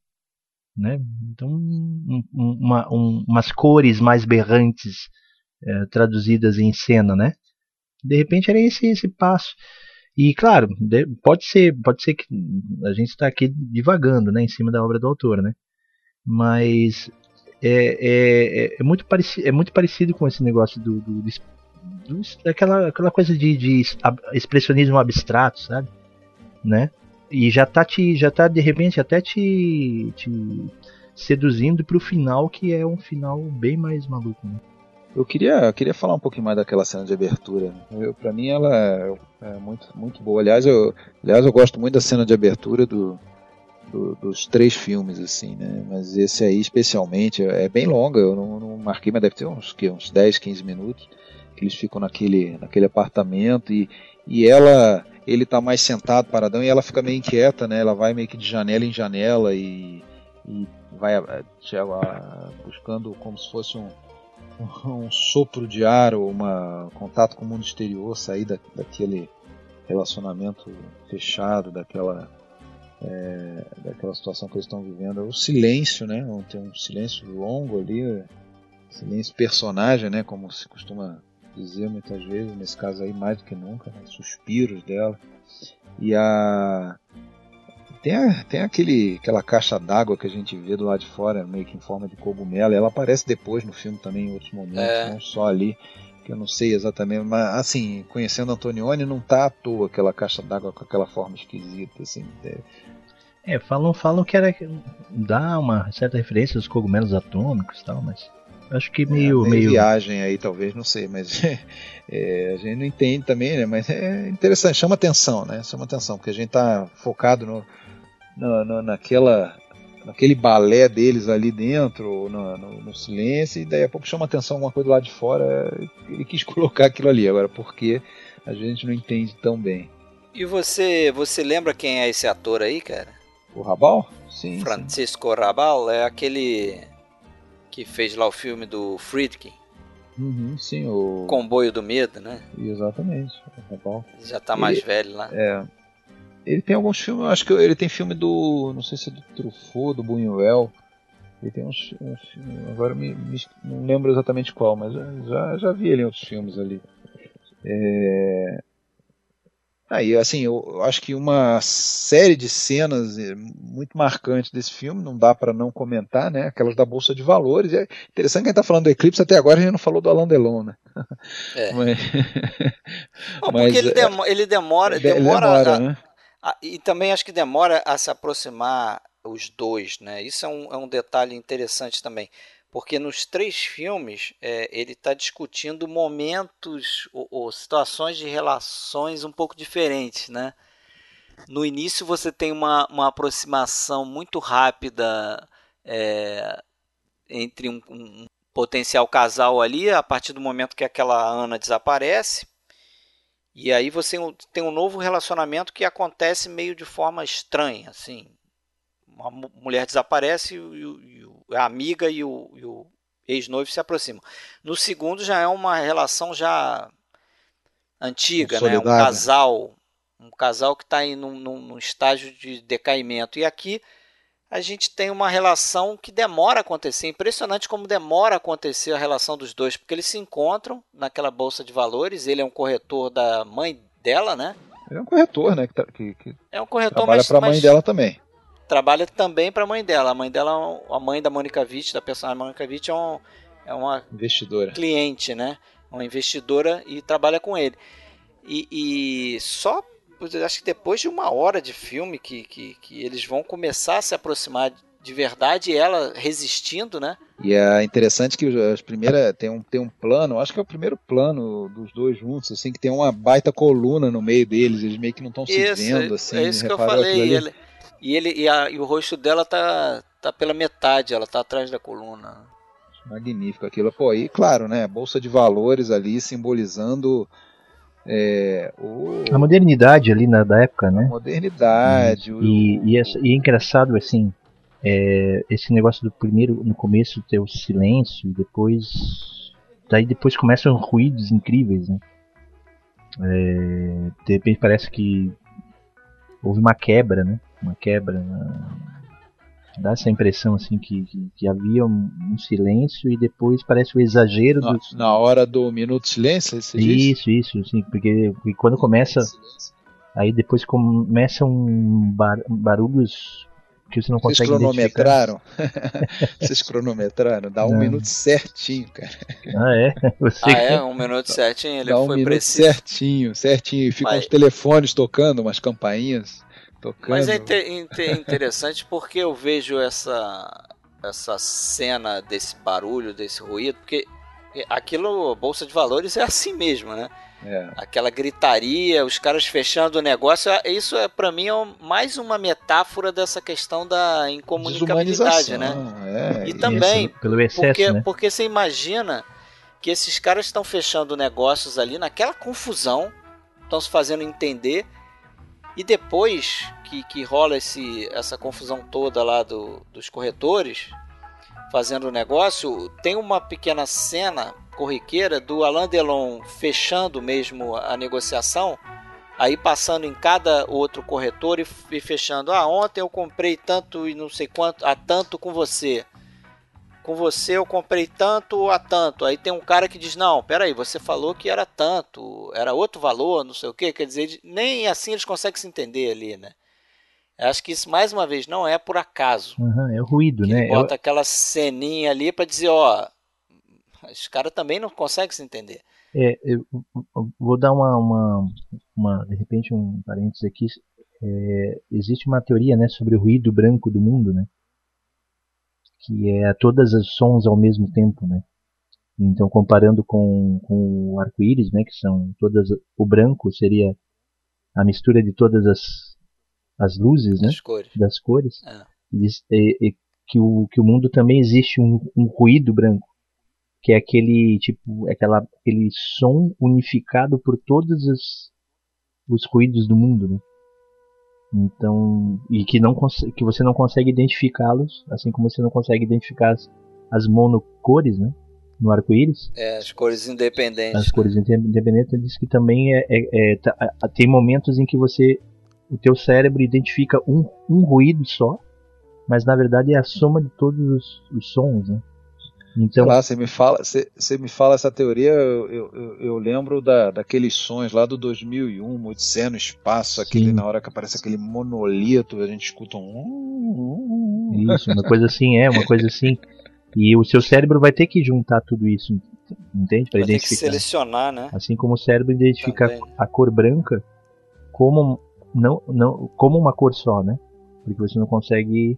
né? Então um- um- uma, um- umas cores mais berrantes eh, traduzidas em cena, né? De repente era esse esse passo. E claro, de- pode ser, pode ser que a gente está aqui divagando, né, em cima da obra do autor, né? Mas é, é, é- é muito parecido, é muito parecido com esse negócio do, do, do, do aquela, coisa de, de expressionismo abstrato, sabe? Né? E já tá te, já tá de repente até te, te seduzindo pro final que é um final bem mais maluco. Né? Eu queria, eu queria falar um pouquinho mais daquela cena de abertura. Eu, pra mim ela é, é muito, muito boa. Aliás eu, aliás, eu gosto muito da cena de abertura do, do, dos três filmes, assim, né? Mas esse aí especialmente é bem longa, eu não, não marquei, mas deve ter uns, que, uns 10, 15 minutos. Que eles ficam naquele, naquele apartamento e, e ela. Ele tá mais sentado, paradão, e ela fica meio inquieta, né? Ela vai meio que de janela em janela e, e vai buscando como se fosse um, um sopro de ar ou um contato com o mundo exterior, sair da, daquele relacionamento fechado, daquela é, daquela situação que eles estão vivendo. O silêncio, né? Tem um silêncio longo ali, silêncio personagem, né? Como se costuma dizer muitas vezes, nesse caso aí mais do que nunca, né? suspiros dela. E a tem, a, tem aquele, aquela caixa d'água que a gente vê do lado de fora, meio que em forma de cogumelo. Ela aparece depois no filme também, em outros momentos, é. não só ali, que eu não sei exatamente. Mas, assim, conhecendo Antonioni, não tá à toa aquela caixa d'água com aquela forma esquisita, assim. É, é, falam, falam que era dá uma certa referência aos cogumelos atômicos e tal, mas acho que meio é, meio viagem aí talvez, não sei, mas *laughs* é, a gente não entende também, né? Mas é interessante, chama atenção, né? Chama atenção porque a gente tá focado no, no, no naquela naquele balé deles ali dentro, no, no, no, silêncio, e daí a pouco chama atenção alguma coisa lá de fora. Ele quis *laughs* colocar aquilo ali, agora porque a gente não entende tão bem. E você, você lembra quem é esse ator aí, cara? O Rabal? Sim. Francisco sim. Rabal é aquele que fez lá o filme do Friedkin. Uhum, sim, o. Comboio do Medo, né? Exatamente, o Rabal. Já tá mais ele, velho lá. É. Ele tem alguns filmes, acho que ele tem filme do. Não sei se é do Truffaut, do Buñuel. Ele tem uns. uns agora me, me, não lembro exatamente qual, mas já, já vi ele em outros filmes ali. É, Aí, assim, eu acho que uma série de cenas eh, muito marcantes desse filme, não dá para não comentar, né? Aquelas da Bolsa de Valores. É interessante que a gente tá falando do Eclipse, até agora a gente não falou do Alain Delon, né? É. *laughs* Mas, não, Mas, porque ele, é, demora, ele demora, demora, demora a, né? a, e também acho que demora a se aproximar os dois, né? Isso é um, é um detalhe interessante também porque nos três filmes é, ele está discutindo momentos ou, ou, situações de relações um pouco diferentes, né? No início você tem uma, uma aproximação muito rápida é, entre um, um, potencial casal ali, a partir do momento que aquela Ana desaparece. E aí você tem um novo relacionamento que acontece meio de forma estranha, assim, uma mulher desaparece e, e, e a amiga e o, e o ex-noivo se aproximam. No segundo já é uma relação já antiga, né? um casal, um casal que está num, num, num estágio de decaimento. E aqui a gente tem uma relação que demora a acontecer. Impressionante como demora a acontecer a relação dos dois, porque eles se encontram naquela bolsa de valores. Ele é um corretor da mãe dela, né? Ele é um corretor, né? Que, que, que é um corretor, trabalha para a mãe dela também trabalha também para a mãe dela. A mãe dela, a mãe da Mônica Witt, da personagem Mônica Witt, é, um, é uma investidora, cliente, né? Uma investidora e trabalha com ele. E, e só, acho que depois de uma hora de filme que, que, que eles vão começar a se aproximar de verdade, ela resistindo, né? E é interessante que as primeiras tem um, tem um plano, acho que é o primeiro plano dos dois juntos, assim, que tem uma baita coluna no meio deles, eles meio que não estão se vendo, assim. É isso que eu falei. Ele, e, ele, e, a, e o rosto dela tá, tá pela metade, ela tá atrás da coluna. Magnífico aquilo. Pô, e claro, né? Bolsa de valores ali simbolizando é, o... a modernidade ali na, da época, né? A modernidade. E, o... e, e, é, e é engraçado assim, é, esse negócio do primeiro, no começo ter o silêncio, depois. Daí depois começam ruídos incríveis, né? É, de repente parece que houve uma quebra, né? Uma quebra. Né? Dá essa impressão assim que, que, que havia um, um, silêncio e depois parece o exagero na, dos... na hora do minuto de silêncio. Você isso, diz? isso, sim, porque, quando começa aí depois começam bar, barulhos que você não Vocês consegue cronometraram? *laughs* Vocês cronometraram? Dá um não. minuto certinho, cara. Ah, é? *laughs* Você ah, é? Um minuto certinho? Ele Dá um foi minuto preciso. certinho, certinho. E ficam Mas... os telefones tocando, umas campainhas. Tocando. Mas é inter interessante porque eu vejo essa essa cena desse barulho, desse ruído, porque aquilo, Bolsa de Valores é assim mesmo, né? É. Aquela gritaria, os caras fechando o negócio, é, isso é para mim é mais uma metáfora dessa questão da incomunicabilidade, né? É, e também isso, pelo excesso, porque, né? porque você imagina que esses caras estão fechando negócios ali naquela confusão, estão se fazendo entender e depois que, que rola esse, essa confusão toda lá do, dos corretores fazendo o negócio, tem uma pequena cena corriqueira do Alain Delon fechando mesmo a negociação, aí passando em cada outro corretor e, e fechando. Ah, ontem eu comprei tanto e não sei quanto, a tanto com você com você eu comprei tanto a tanto. Aí tem um cara que diz: Não, peraí, você falou que era tanto, era outro valor, não sei o que. Quer dizer, nem assim eles conseguem se entender ali, né? Eu acho que isso, mais uma vez, não é por acaso. Uhum, é o ruído, né? Ele bota eu... aquela ceninha ali para dizer: Ó, os caras também não conseguem se entender. É, eu vou dar uma, uma, uma de repente, um parênteses aqui. É, existe uma teoria né, sobre o ruído branco do mundo, né? Que é todas as sons ao mesmo tempo, né? Então, comparando com, com o arco-íris, né, que são todas o branco seria a mistura de todas as, as luzes, né, cores. das cores, é. e, e, que o que o mundo também existe um, um ruído branco, que é aquele tipo, aquela aquele som unificado por todos os, os ruídos do mundo, né? Então, e que não que você não consegue identificá-los, assim como você não consegue identificar as, as monocores, né? No arco-íris. É, as cores independentes. As cores independentes, ele diz que também é, é, é tá, tem momentos em que você, o teu cérebro identifica um, um ruído só, mas na verdade é a soma de todos os, os sons, né? Então, lá, você me fala, você, você me fala essa teoria, eu, eu, eu, lembro da, daqueles sons lá do 2001, Odisseia no espaço, aquele na hora que aparece aquele monolito, a gente escuta um Isso, uma coisa assim, é, uma coisa assim. E o seu cérebro vai ter que juntar tudo isso, entende? Para identificar. Ter que selecionar, né? Assim como o cérebro identifica Também. a cor branca como não, não como uma cor só, né? Porque você não consegue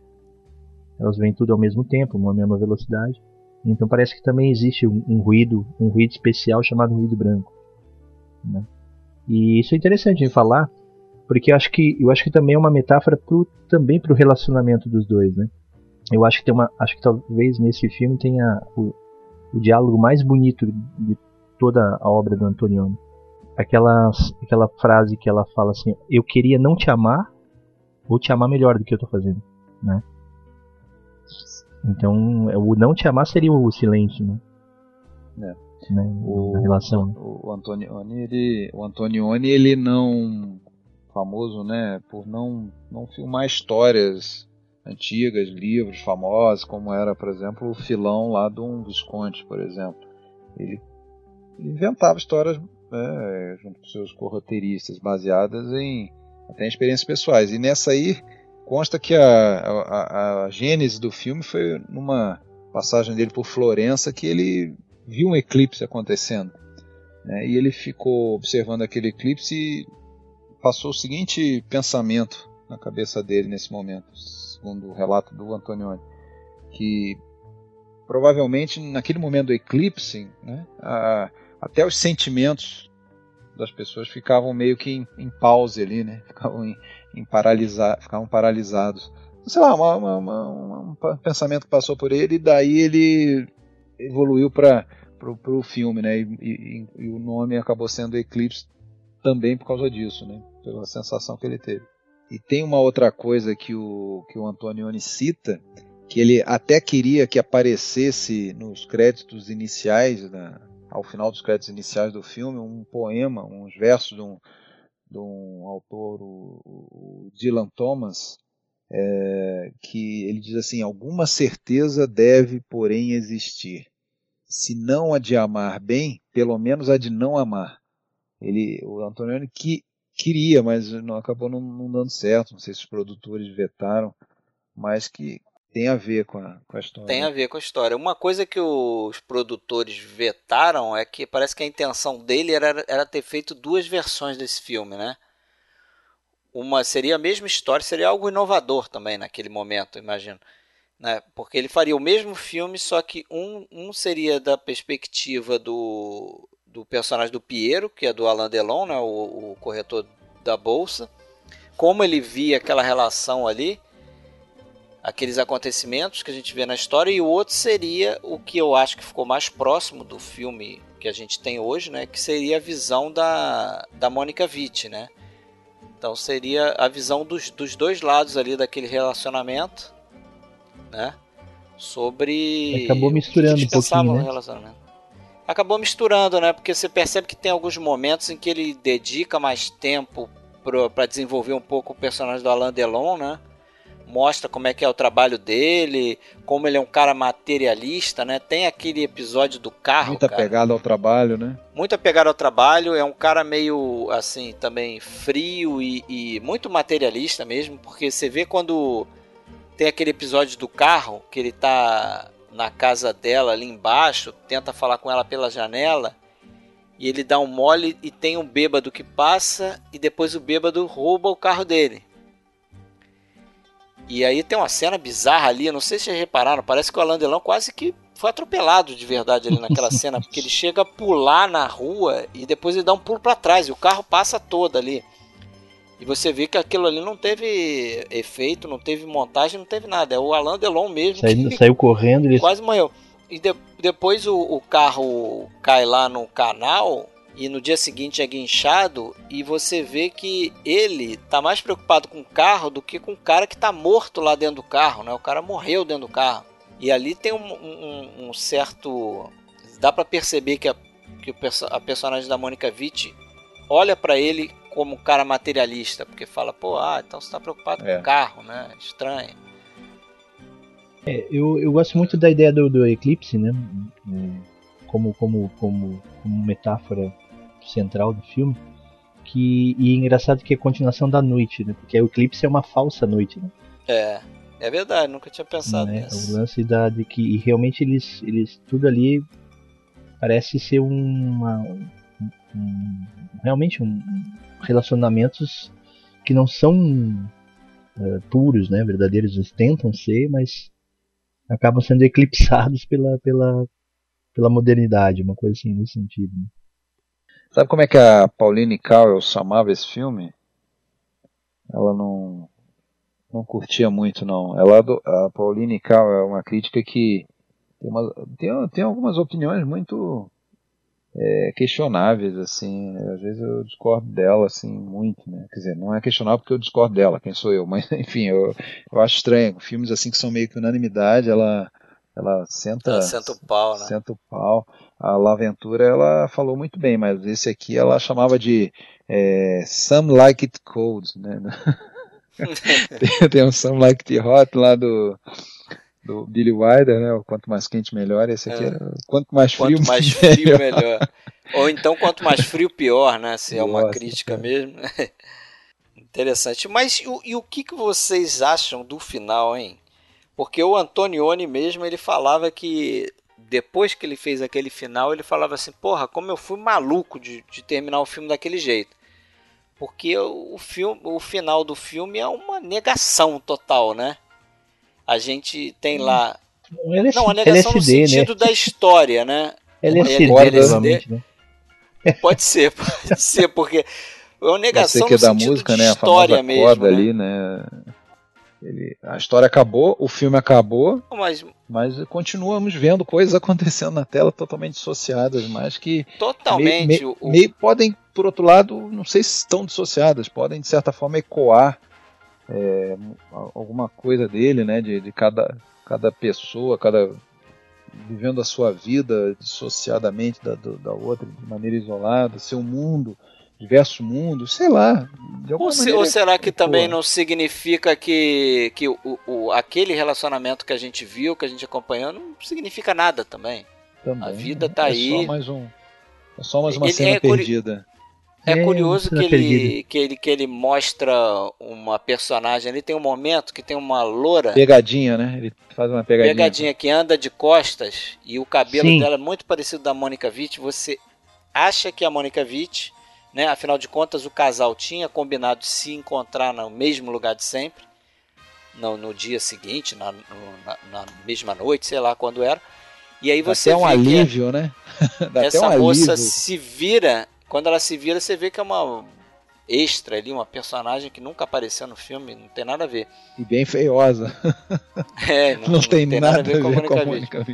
elas vêm tudo ao mesmo tempo, numa mesma velocidade. Então parece que também existe um, um ruído, um ruído especial chamado ruído branco. Né? E isso é interessante de falar, porque eu acho que eu acho que também é uma metáfora pro, também para o relacionamento dos dois, né? Eu acho que tem uma, acho que talvez nesse filme tenha o, o diálogo mais bonito de toda a obra do Antonioni. Aquela, aquela frase que ela fala assim: Eu queria não te amar ou te amar melhor do que eu estou fazendo, né? Então, é, o não te amar seria o silêncio, né? É. Né? O, relação. O, o Antonioni, ele, o Antonioni, ele não famoso, né, por não não filmar histórias antigas, livros famosos, como era, por exemplo, o filão lá do um Visconde, por exemplo. Ele, ele inventava histórias né, junto com seus corroteiristas, baseadas em até em experiências pessoais. E nessa aí consta que a, a, a gênese do filme foi numa passagem dele por Florença que ele viu um eclipse acontecendo. Né, e ele ficou observando aquele eclipse e passou o seguinte pensamento na cabeça dele nesse momento, segundo o relato do Antonioni, que provavelmente naquele momento do eclipse, né, a, até os sentimentos das pessoas ficavam meio que em, em pause ali, né, ficavam em, em paralisar, ficavam paralisados. Sei lá, uma, uma, uma, um pensamento passou por ele e daí ele evoluiu para o filme, né? E, e, e, o nome acabou sendo Eclipse também por causa disso, né? Pela sensação que ele teve. E tem uma outra coisa que o, que o Antonioni cita, que ele até queria que aparecesse nos créditos iniciais, né, ao final dos créditos iniciais do filme, um poema, uns versos de um, de um autor, o, o Dylan Thomas, é, que ele diz assim: alguma certeza deve, porém, existir. Se não a de amar bem, pelo menos a de não amar. Ele, o Antonioni que queria, mas não acabou não, não dando certo. Não sei se os produtores vetaram, mas que tem a ver com a, com a história. Tem a ver com a história. Uma coisa que os produtores vetaram é que parece que a intenção dele era, era ter feito duas versões desse filme, né? Uma seria a mesma história, seria algo inovador também naquele momento, imagino. Né? Porque ele faria o mesmo filme, só que um, um seria da perspectiva do, do personagem do Piero, que é do Alain Delon, né? o, o corretor da bolsa, como ele via aquela relação ali, aqueles acontecimentos que a gente vê na história, e o outro seria o que eu acho que ficou mais próximo do filme que a gente tem hoje, né? Que seria a visão da, da Mônica Witt, né? Então seria a visão dos, dos dois lados ali daquele relacionamento, né? Sobre. Acabou misturando um pouquinho, né? relacionamento. Acabou misturando, né? Porque você percebe que tem alguns momentos em que ele dedica mais tempo para desenvolver um pouco o personagem do Alain Delon, né? Mostra como é que é o trabalho dele, como ele é um cara materialista, né? Tem aquele episódio do carro. Muita cara. pegada ao trabalho, né? Muita pegada ao trabalho. É um cara meio assim, também frio e, e muito materialista mesmo, porque você vê quando tem aquele episódio do carro que ele tá na casa dela ali embaixo, tenta falar com ela pela janela e ele dá um mole e tem um bêbado que passa e depois o bêbado rouba o carro dele. E aí tem uma cena bizarra ali, não sei se vocês repararam, parece que o Alain Delon quase que foi atropelado de verdade ali naquela *laughs* cena, porque ele chega a pular na rua e depois ele dá um pulo para trás e o carro passa todo ali. E você vê que aquilo ali não teve efeito, não teve montagem, não teve nada. É o Alain Delon mesmo. Saiu, saiu correndo. Ele... Quase morreu. E de, depois o, o, carro cai lá no canal e no dia seguinte é guinchado e você vê que ele tá mais preocupado com o carro do que com o cara que tá morto lá dentro do carro, né? O cara morreu dentro do carro. E ali tem um, um, um certo... Dá para perceber que, a, que a personagem da Mônica Witt olha para ele como um cara materialista, porque fala, pô, ah, então você tá preocupado é. com o carro, né? Estranho. É, eu, eu gosto muito da ideia do, do eclipse, né? Como, como, como, como metáfora central do filme. Que, e é engraçado que é a continuação da noite, né? Porque o eclipse é uma falsa noite, né? É, é verdade, nunca tinha pensado né? nisso. O lance da, de que realmente eles, eles tudo ali parece ser uma, um, um, realmente um, relacionamentos que não são uh, puros, né, verdadeiros, eles tentam ser, mas acabam sendo *laughs* eclipsados pela, pela, pela modernidade, uma coisa assim nesse sentido. Né? Sabe como é que a Pauline Cowell chamava esse filme? Ela não não curtia muito não. Ela a Pauline Cowell é uma crítica que tem, uma, tem, tem algumas opiniões muito é, questionáveis, assim, às vezes eu discordo dela, assim, muito, né, quer dizer, não é questionável porque eu discordo dela, quem sou eu, *laughs* mas enfim, eu, eu acho estranho, filmes assim que são meio que unanimidade, ela, ela senta, ela senta o pau, né? Senta o pau. A Laventura, ela falou muito bem, mas esse aqui ela chamava de é, Some Like It Cold, né, *laughs* tem, tem um Some Like It Hot lá do do Billy Wilder, né? O quanto mais quente melhor. Esse aqui é. era quanto mais frio, quanto mais frio melhor. Ou então quanto mais frio pior, né? Se Nossa, é uma crítica cara. mesmo. *laughs* Interessante. Mas e, e, o que, que vocês acham do final, hein? Porque o Antonioni mesmo ele falava que depois que ele fez aquele final ele falava assim, porra, como eu fui maluco de, de terminar o filme daquele jeito. Porque o, filme, o final do filme é uma negação total, né? a gente tem lá. LS, não, a negação LSD, no sentido né? da história, né? LSD, LSD, né? Pode ser, *laughs* pode ser, porque é uma negação no é da música, né? história a mesmo. Né? ali, né? Ele, a história acabou, o filme acabou, mas, mas continuamos vendo coisas *laughs* acontecendo na tela totalmente dissociadas, mas que totalmente meio podem, por outro lado, não sei se estão dissociadas, podem de certa forma ecoar é, alguma coisa dele, né? De, de cada, cada pessoa, cada vivendo a sua vida dissociadamente da, da outra, de maneira isolada, seu mundo, diversos mundos, sei lá. Ou, se, ou, será que também não significa que, que o, o, aquele relacionamento que a gente viu, que a gente acompanhou, não significa nada também? também a vida está é aí. Só mais um, é só mais uma Ele cena é perdida. É, é curioso que ele, que, ele, que ele mostra uma personagem. Ele tem um momento que tem uma loura. Pegadinha, né? Ele faz uma pegadinha. Pegadinha que anda de costas e o cabelo Sim. dela é muito parecido da Mônica Witt. Você acha que é a Mônica Witt, né? Afinal de contas, o casal tinha combinado de se encontrar no mesmo lugar de sempre. no, no dia seguinte, na, na, na, mesma noite, sei lá quando era. E aí você *laughs* Dá até um alívio, né? Dá essa um moça se vira, quando ela se vira, você vê que é uma extra ali, uma personagem que nunca apareceu no filme, não tem nada a ver. E bem feiosa. *laughs* É, não, *laughs* não, não tem, tem, nada, a ver com a Mônica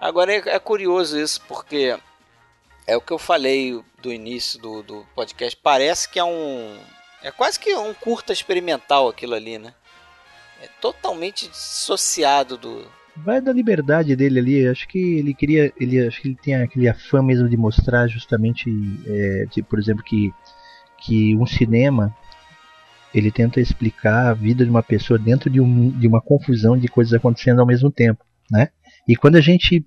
Agora é, é, curioso isso, porque é o que eu falei do início do, do podcast, parece que é um. É quase que um curta experimental aquilo ali, né? É totalmente dissociado do. Vai da liberdade dele ali. Acho que ele queria. Ele, acho que ele tem aquele afã mesmo de mostrar justamente. É, de, por exemplo, que que um cinema ele tenta explicar a vida de uma pessoa dentro de, um, de uma confusão de coisas acontecendo ao mesmo tempo, né? E quando a gente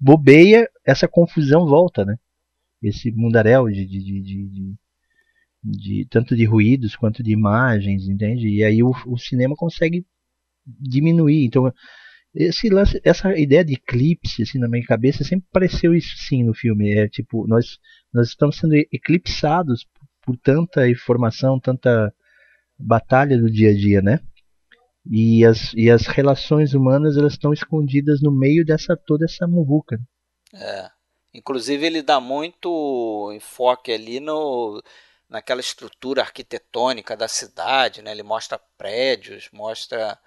bobeia, essa confusão volta, né? Esse mundaréu de, de, de, de, tanto de ruídos quanto de imagens, entende? E aí o, o cinema consegue diminuir. Então, esse lance, essa ideia de eclipse assim, na minha cabeça sempre pareceu isso sim no filme. É tipo, nós, nós estamos sendo eclipsados por tanta informação, tanta batalha do dia a dia, né? E as, e as relações humanas elas estão escondidas no meio dessa toda essa muvuca. É. Inclusive ele dá muito enfoque ali no naquela estrutura arquitetônica da cidade, né? Ele mostra prédios, mostra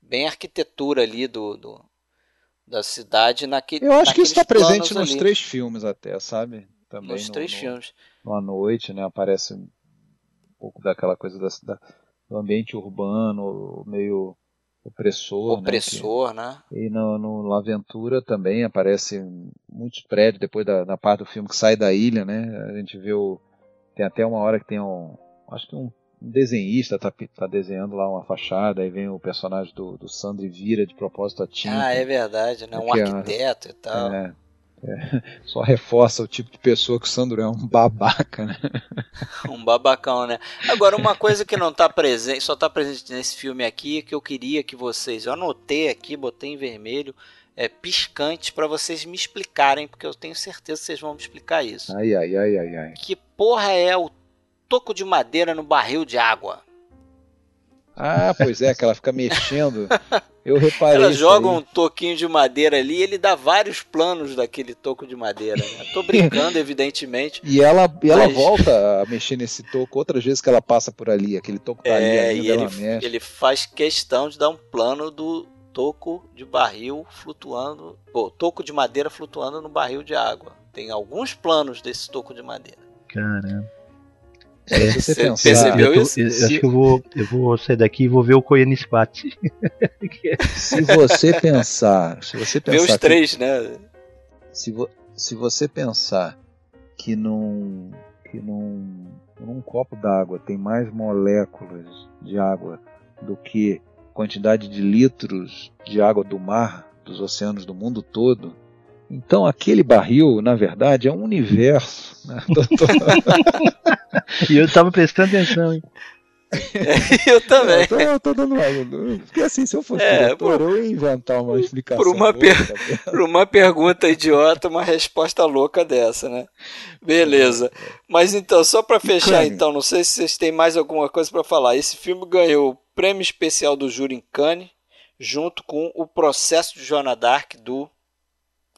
bem a arquitetura ali do, do da cidade naquele. Eu acho que isso está presente nos ali. três filmes até, sabe? Também nos no, três no... filmes à noite, né? Aparece um pouco daquela coisa da, da, do ambiente urbano, meio opressor. Opressor, né? né? E no, no Aventura também aparece muitos prédios depois da, da parte do filme que sai da ilha, né? A gente vê o. Tem até uma hora que tem um. Acho que um, um desenhista tá, tá desenhando lá uma fachada, aí vem o personagem do, do Sandro e vira de propósito a tinta. Ah, é verdade, né? Um é arquiteto é, e tal. É, é, só reforça o tipo de pessoa que o Sandro é um babaca, né? *laughs* um babacão, né? Agora, uma coisa que não está presente, só está presente nesse filme aqui, que eu queria que vocês, eu anotei aqui, botei em vermelho, é piscante para vocês me explicarem, porque eu tenho certeza que vocês vão me explicar isso. Ai, ai, ai, ai, ai. Que porra é o toco de madeira no barril de água? Ah, pois é, que ela fica mexendo. Eu *laughs* reparei. Ela joga um toquinho de madeira ali e ele dá vários planos daquele toco de madeira. Né? Tô brincando, *laughs* evidentemente. E ela, e ela mas... volta a mexer nesse toco outras vezes que ela passa por ali. Aquele toco tá é, ali, e ele, mexe. ele faz questão de dar um plano do toco de barril flutuando. Pô, toco de madeira flutuando no barril de água. Tem alguns planos desse toco de madeira. Caramba. É, você pensar, percebeu eu isso? Eu, acho que eu vou, eu vou sair daqui e vou ver o Koyanispat. *laughs* se você pensar, se você pensar, ver os três, né? Se, vo, se você pensar que num que num, num copo d'água tem mais moléculas de água do que quantidade de litros de água do mar, dos oceanos do mundo todo, então aquele barril, na verdade, é um universo. Né? *laughs* e eu estava prestando atenção, hein? eu também. Eu tô, eu tô dando uma. Porque assim, se eu fosse é, diretor, por, eu ia inventar uma explicação. Por uma, per... *laughs* por uma pergunta idiota, uma resposta louca dessa, né? Beleza. Mas então, só para fechar, então, não sei se vocês têm mais alguma coisa para falar. Esse filme ganhou o prêmio especial do júri em Cannes, junto com o processo de Joana Dark do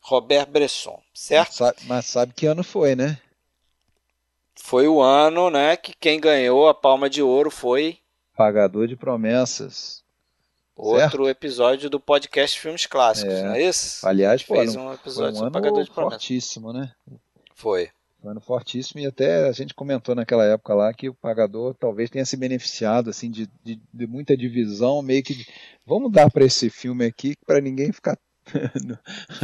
Robert Bresson, certo? Mas sabe, mas sabe que ano foi, né? Foi o ano, né, que quem ganhou a Palma de Ouro foi Pagador de Promessas. Outro certo? episódio do podcast Filmes Clássicos, é. não é isso? Aliás, fez um episódio foi um Pagador de Promessas. fortíssimo, né? Foi. Um ano fortíssimo e até a gente comentou naquela época lá que o pagador talvez tenha se beneficiado assim de, de, de muita divisão, meio que de, vamos dar para esse filme aqui para ninguém ficar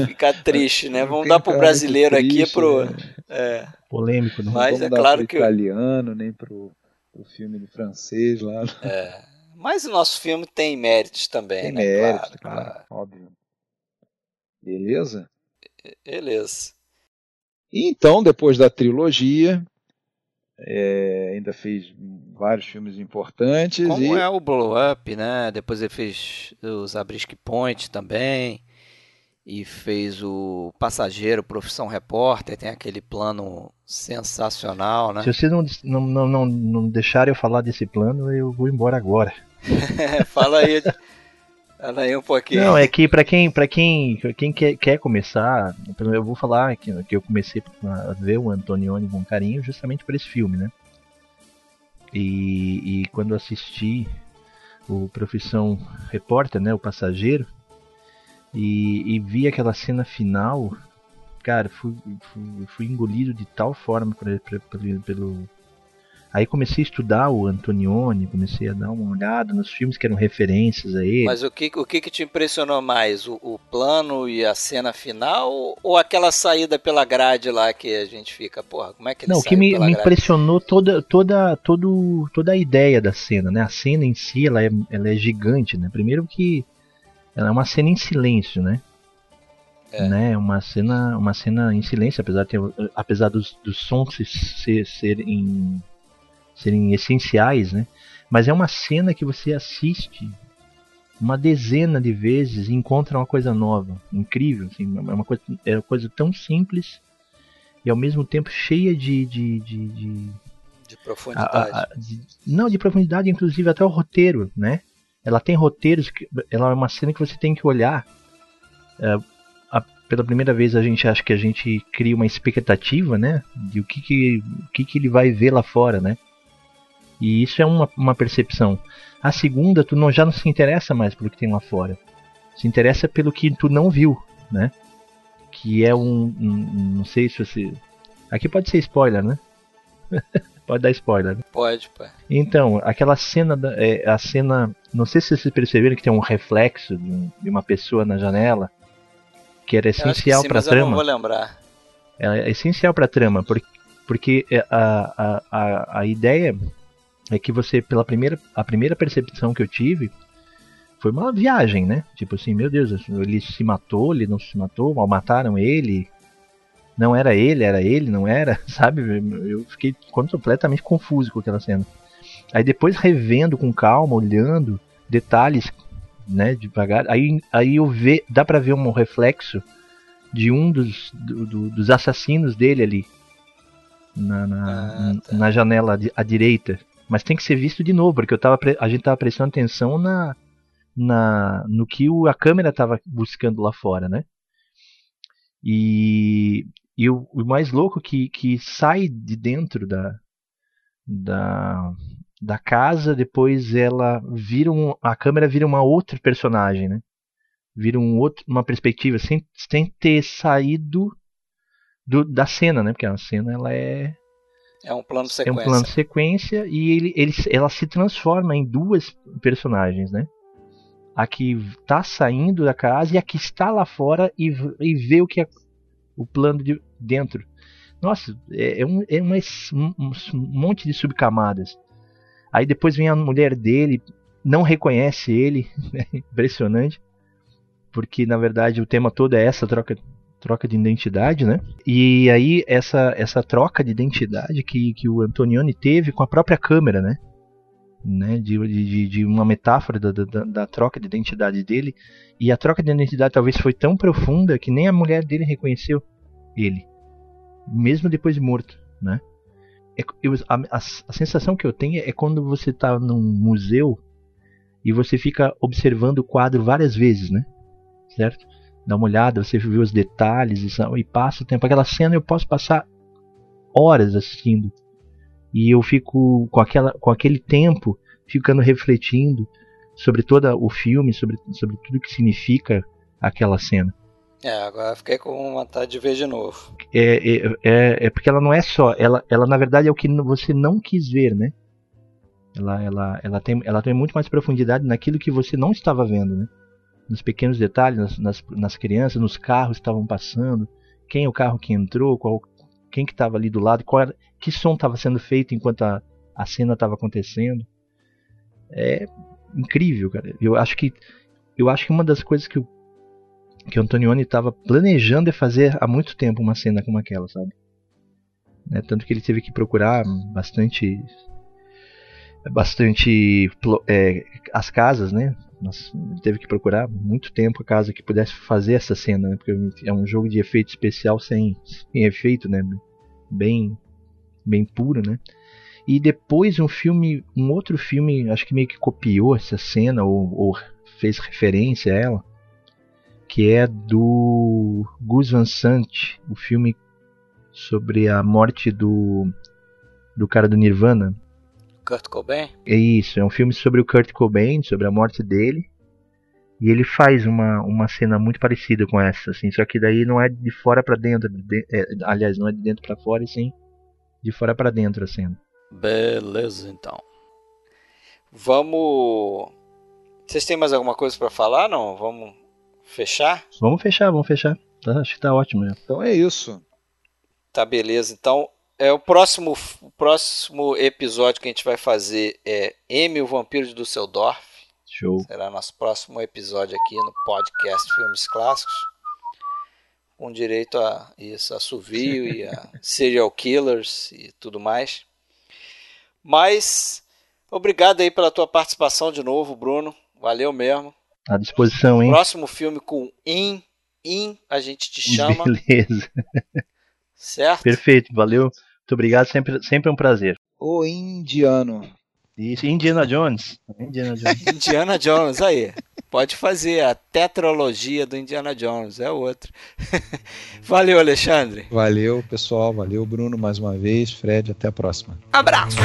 Ficar *laughs* triste, né? Vamos dar pro brasileiro triste, aqui pro. Né? É. Polêmico, não Mas é claro pro que. italiano, nem pro, pro filme de francês lá. É. Mas o nosso filme tem méritos também, tem né? Méritos, claro, claro, óbvio. Beleza? Beleza. E então, depois da trilogia, é, ainda fez vários filmes importantes. Como e... é o Blow Up, né? Depois ele fez os Abrisque Point também e fez o Passageiro, Profissão Repórter, tem aquele plano Sensacional, né? Se vocês não, não, não, não, deixarem eu falar desse plano, eu vou embora agora. *laughs* Fala aí. Fala aí um pouquinho. Não, é que para quem, pra quem, quem quer, quer começar, eu vou falar que, que eu comecei a ver o Antonioni com carinho justamente por esse filme, né? E, e quando assisti o Profissão Repórter, né, o Passageiro, e, e vi aquela cena final, cara, fui, fui, fui engolido de tal forma por, por, por, pelo. Aí comecei a estudar o Antonioni, comecei a dar uma olhada nos filmes que eram referências a ele. Mas o que, o que, que te impressionou mais? O, o plano e a cena final ou aquela saída pela grade lá que a gente fica, porra, como é que ele Não, o que me, me impressionou toda, toda, todo, toda a ideia da cena, né? A cena em si, ela é, ela é gigante, né? Primeiro que ela é uma cena em silêncio, né? É. Né, uma cena, uma cena em silêncio, apesar, de ter, apesar dos, dos sons ser, serem, serem essenciais, né? Mas é uma cena que você assiste uma dezena de vezes e encontra uma coisa nova, incrível, assim, é uma coisa, é uma coisa tão simples e ao mesmo tempo cheia de de, de, de, de profundidade. A, a, de, não, de profundidade, inclusive até o roteiro, né? Ela tem roteiros, que, ela é uma cena que você tem que olhar. É, a, pela primeira vez a gente acha que a gente cria uma expectativa, né? De o que, que, o que, que ele vai ver lá fora, né? E isso é uma, uma percepção. A segunda, tu não, já não se interessa mais pelo que tem lá fora. Se interessa pelo que tu não viu, né? Que é um, um não sei se você... Aqui pode ser spoiler, né? *laughs* Pode dar spoiler. Né? Pode, pô. Então, aquela cena, da, é, a cena, não sei se vocês perceberam que tem um reflexo de, uma pessoa na janela, que era essencial para trama. Eu não vou lembrar. É, é essencial para trama, porque, porque é, a, a, a, a ideia é que você, pela primeira, a primeira percepção que eu tive, foi uma viagem, né? Tipo assim, meu Deus, ele se matou, ele não se matou, mal mataram ele, não era ele, era ele, não era, *laughs* sabe? Eu fiquei completamente confuso com aquela cena. Aí depois revendo com calma, olhando detalhes, né, devagar, aí, aí eu ve, dá para ver um reflexo de um dos, do, do, dos assassinos dele ali na, na, ah, tá. na janela à direita. Mas tem que ser visto de novo, porque eu tava, a gente tava prestando atenção na, na no que o, a câmera tava buscando lá fora, né? E, e o, o mais louco que, que sai de dentro da, da, da casa, depois ela vira um, a câmera vira uma outra personagem, né? Vira um outro, uma perspectiva sem, sem ter saído do, da cena, né? Porque a cena ela é é um plano sequência. É um plano sequência e ele, ele, ela se transforma em duas personagens, né? A que está saindo da casa e a que está lá fora e, e vê o que é o plano de dentro. Nossa, é, é, um, é um, um monte de subcamadas. Aí depois vem a mulher dele, não reconhece ele, *laughs* né? impressionante, porque na verdade o tema todo é essa troca, troca de identidade, né? E aí essa, essa troca de identidade que, que o Antonioni teve com a própria câmera, né? né? De, de, de uma metáfora da, da, da troca de identidade dele. E a troca de identidade talvez foi tão profunda que nem a mulher dele reconheceu ele, mesmo depois de morto, né? É, eu, a, a, a, sensação que eu tenho é quando você está num museu e você fica observando o quadro várias vezes, né? Certo? Dá uma olhada, você vê os detalhes e, e passa o tempo. Aquela cena eu posso passar horas assistindo e eu fico com, aquela, com aquele tempo ficando refletindo sobre todo o filme, sobre, sobre tudo que significa aquela cena. É, agora fiquei com vontade de ver de novo. É, é, é, é, porque ela não é só, ela, ela na verdade é o que você não quis ver, né? Ela, ela, ela, tem, ela tem muito mais profundidade naquilo que você não estava vendo, né? Nos pequenos detalhes, nas, nas, nas crianças, nos carros que estavam passando, quem é o carro que entrou, qual, quem que estava ali do lado, qual era, que som estava sendo feito enquanto a, a cena estava acontecendo. É incrível, cara. Eu acho que eu acho que uma das coisas que o que o Antonioni estava planejando é fazer há muito tempo uma cena como aquela, sabe? Né? Tanto que ele teve que procurar bastante bastante é, as casas, né? ele teve que procurar muito tempo a casa que pudesse fazer essa cena, né? Porque é um jogo de efeito especial sem, sem efeito, né? bem, bem puro, né? E depois um filme, um outro filme, acho que meio que copiou essa cena ou, ou fez referência a ela, que é do Gus Van Sant, o filme sobre a morte do do cara do Nirvana. Kurt Cobain? É isso, é um filme sobre o Kurt Cobain, sobre a morte dele. E ele faz uma, uma cena muito parecida com essa, assim, só que daí não é de fora para dentro, de, é, aliás, não é de dentro para fora, e sim de fora para dentro a cena. Beleza, então. Vamos. Vocês têm mais alguma coisa para falar? Não? Vamos fechar? Vamos fechar, vamos fechar. Tá, acho que tá ótimo. Já. Então é isso. Tá beleza. Então é o próximo, o próximo episódio que a gente vai fazer é M, o Vampiro de Dusseldorf. Show. Será nosso próximo episódio aqui no podcast Filmes Clássicos. Com direito a isso, a assovio e a *laughs* serial killers e tudo mais. Mas obrigado aí pela tua participação de novo, Bruno. Valeu mesmo. À disposição, hein? Próximo filme com In, In, a gente te chama. *laughs* Beleza. Certo? Perfeito, valeu. Muito obrigado, sempre, sempre é um prazer. O indiano. Isso, Indiana Jones. Indiana *laughs* Jones. Indiana Jones, aí. Pode fazer a tetralogia do Indiana Jones, é outro. *laughs* Valeu, Alexandre. Valeu, pessoal. Valeu, Bruno, mais uma vez. Fred, até a próxima. Abraço.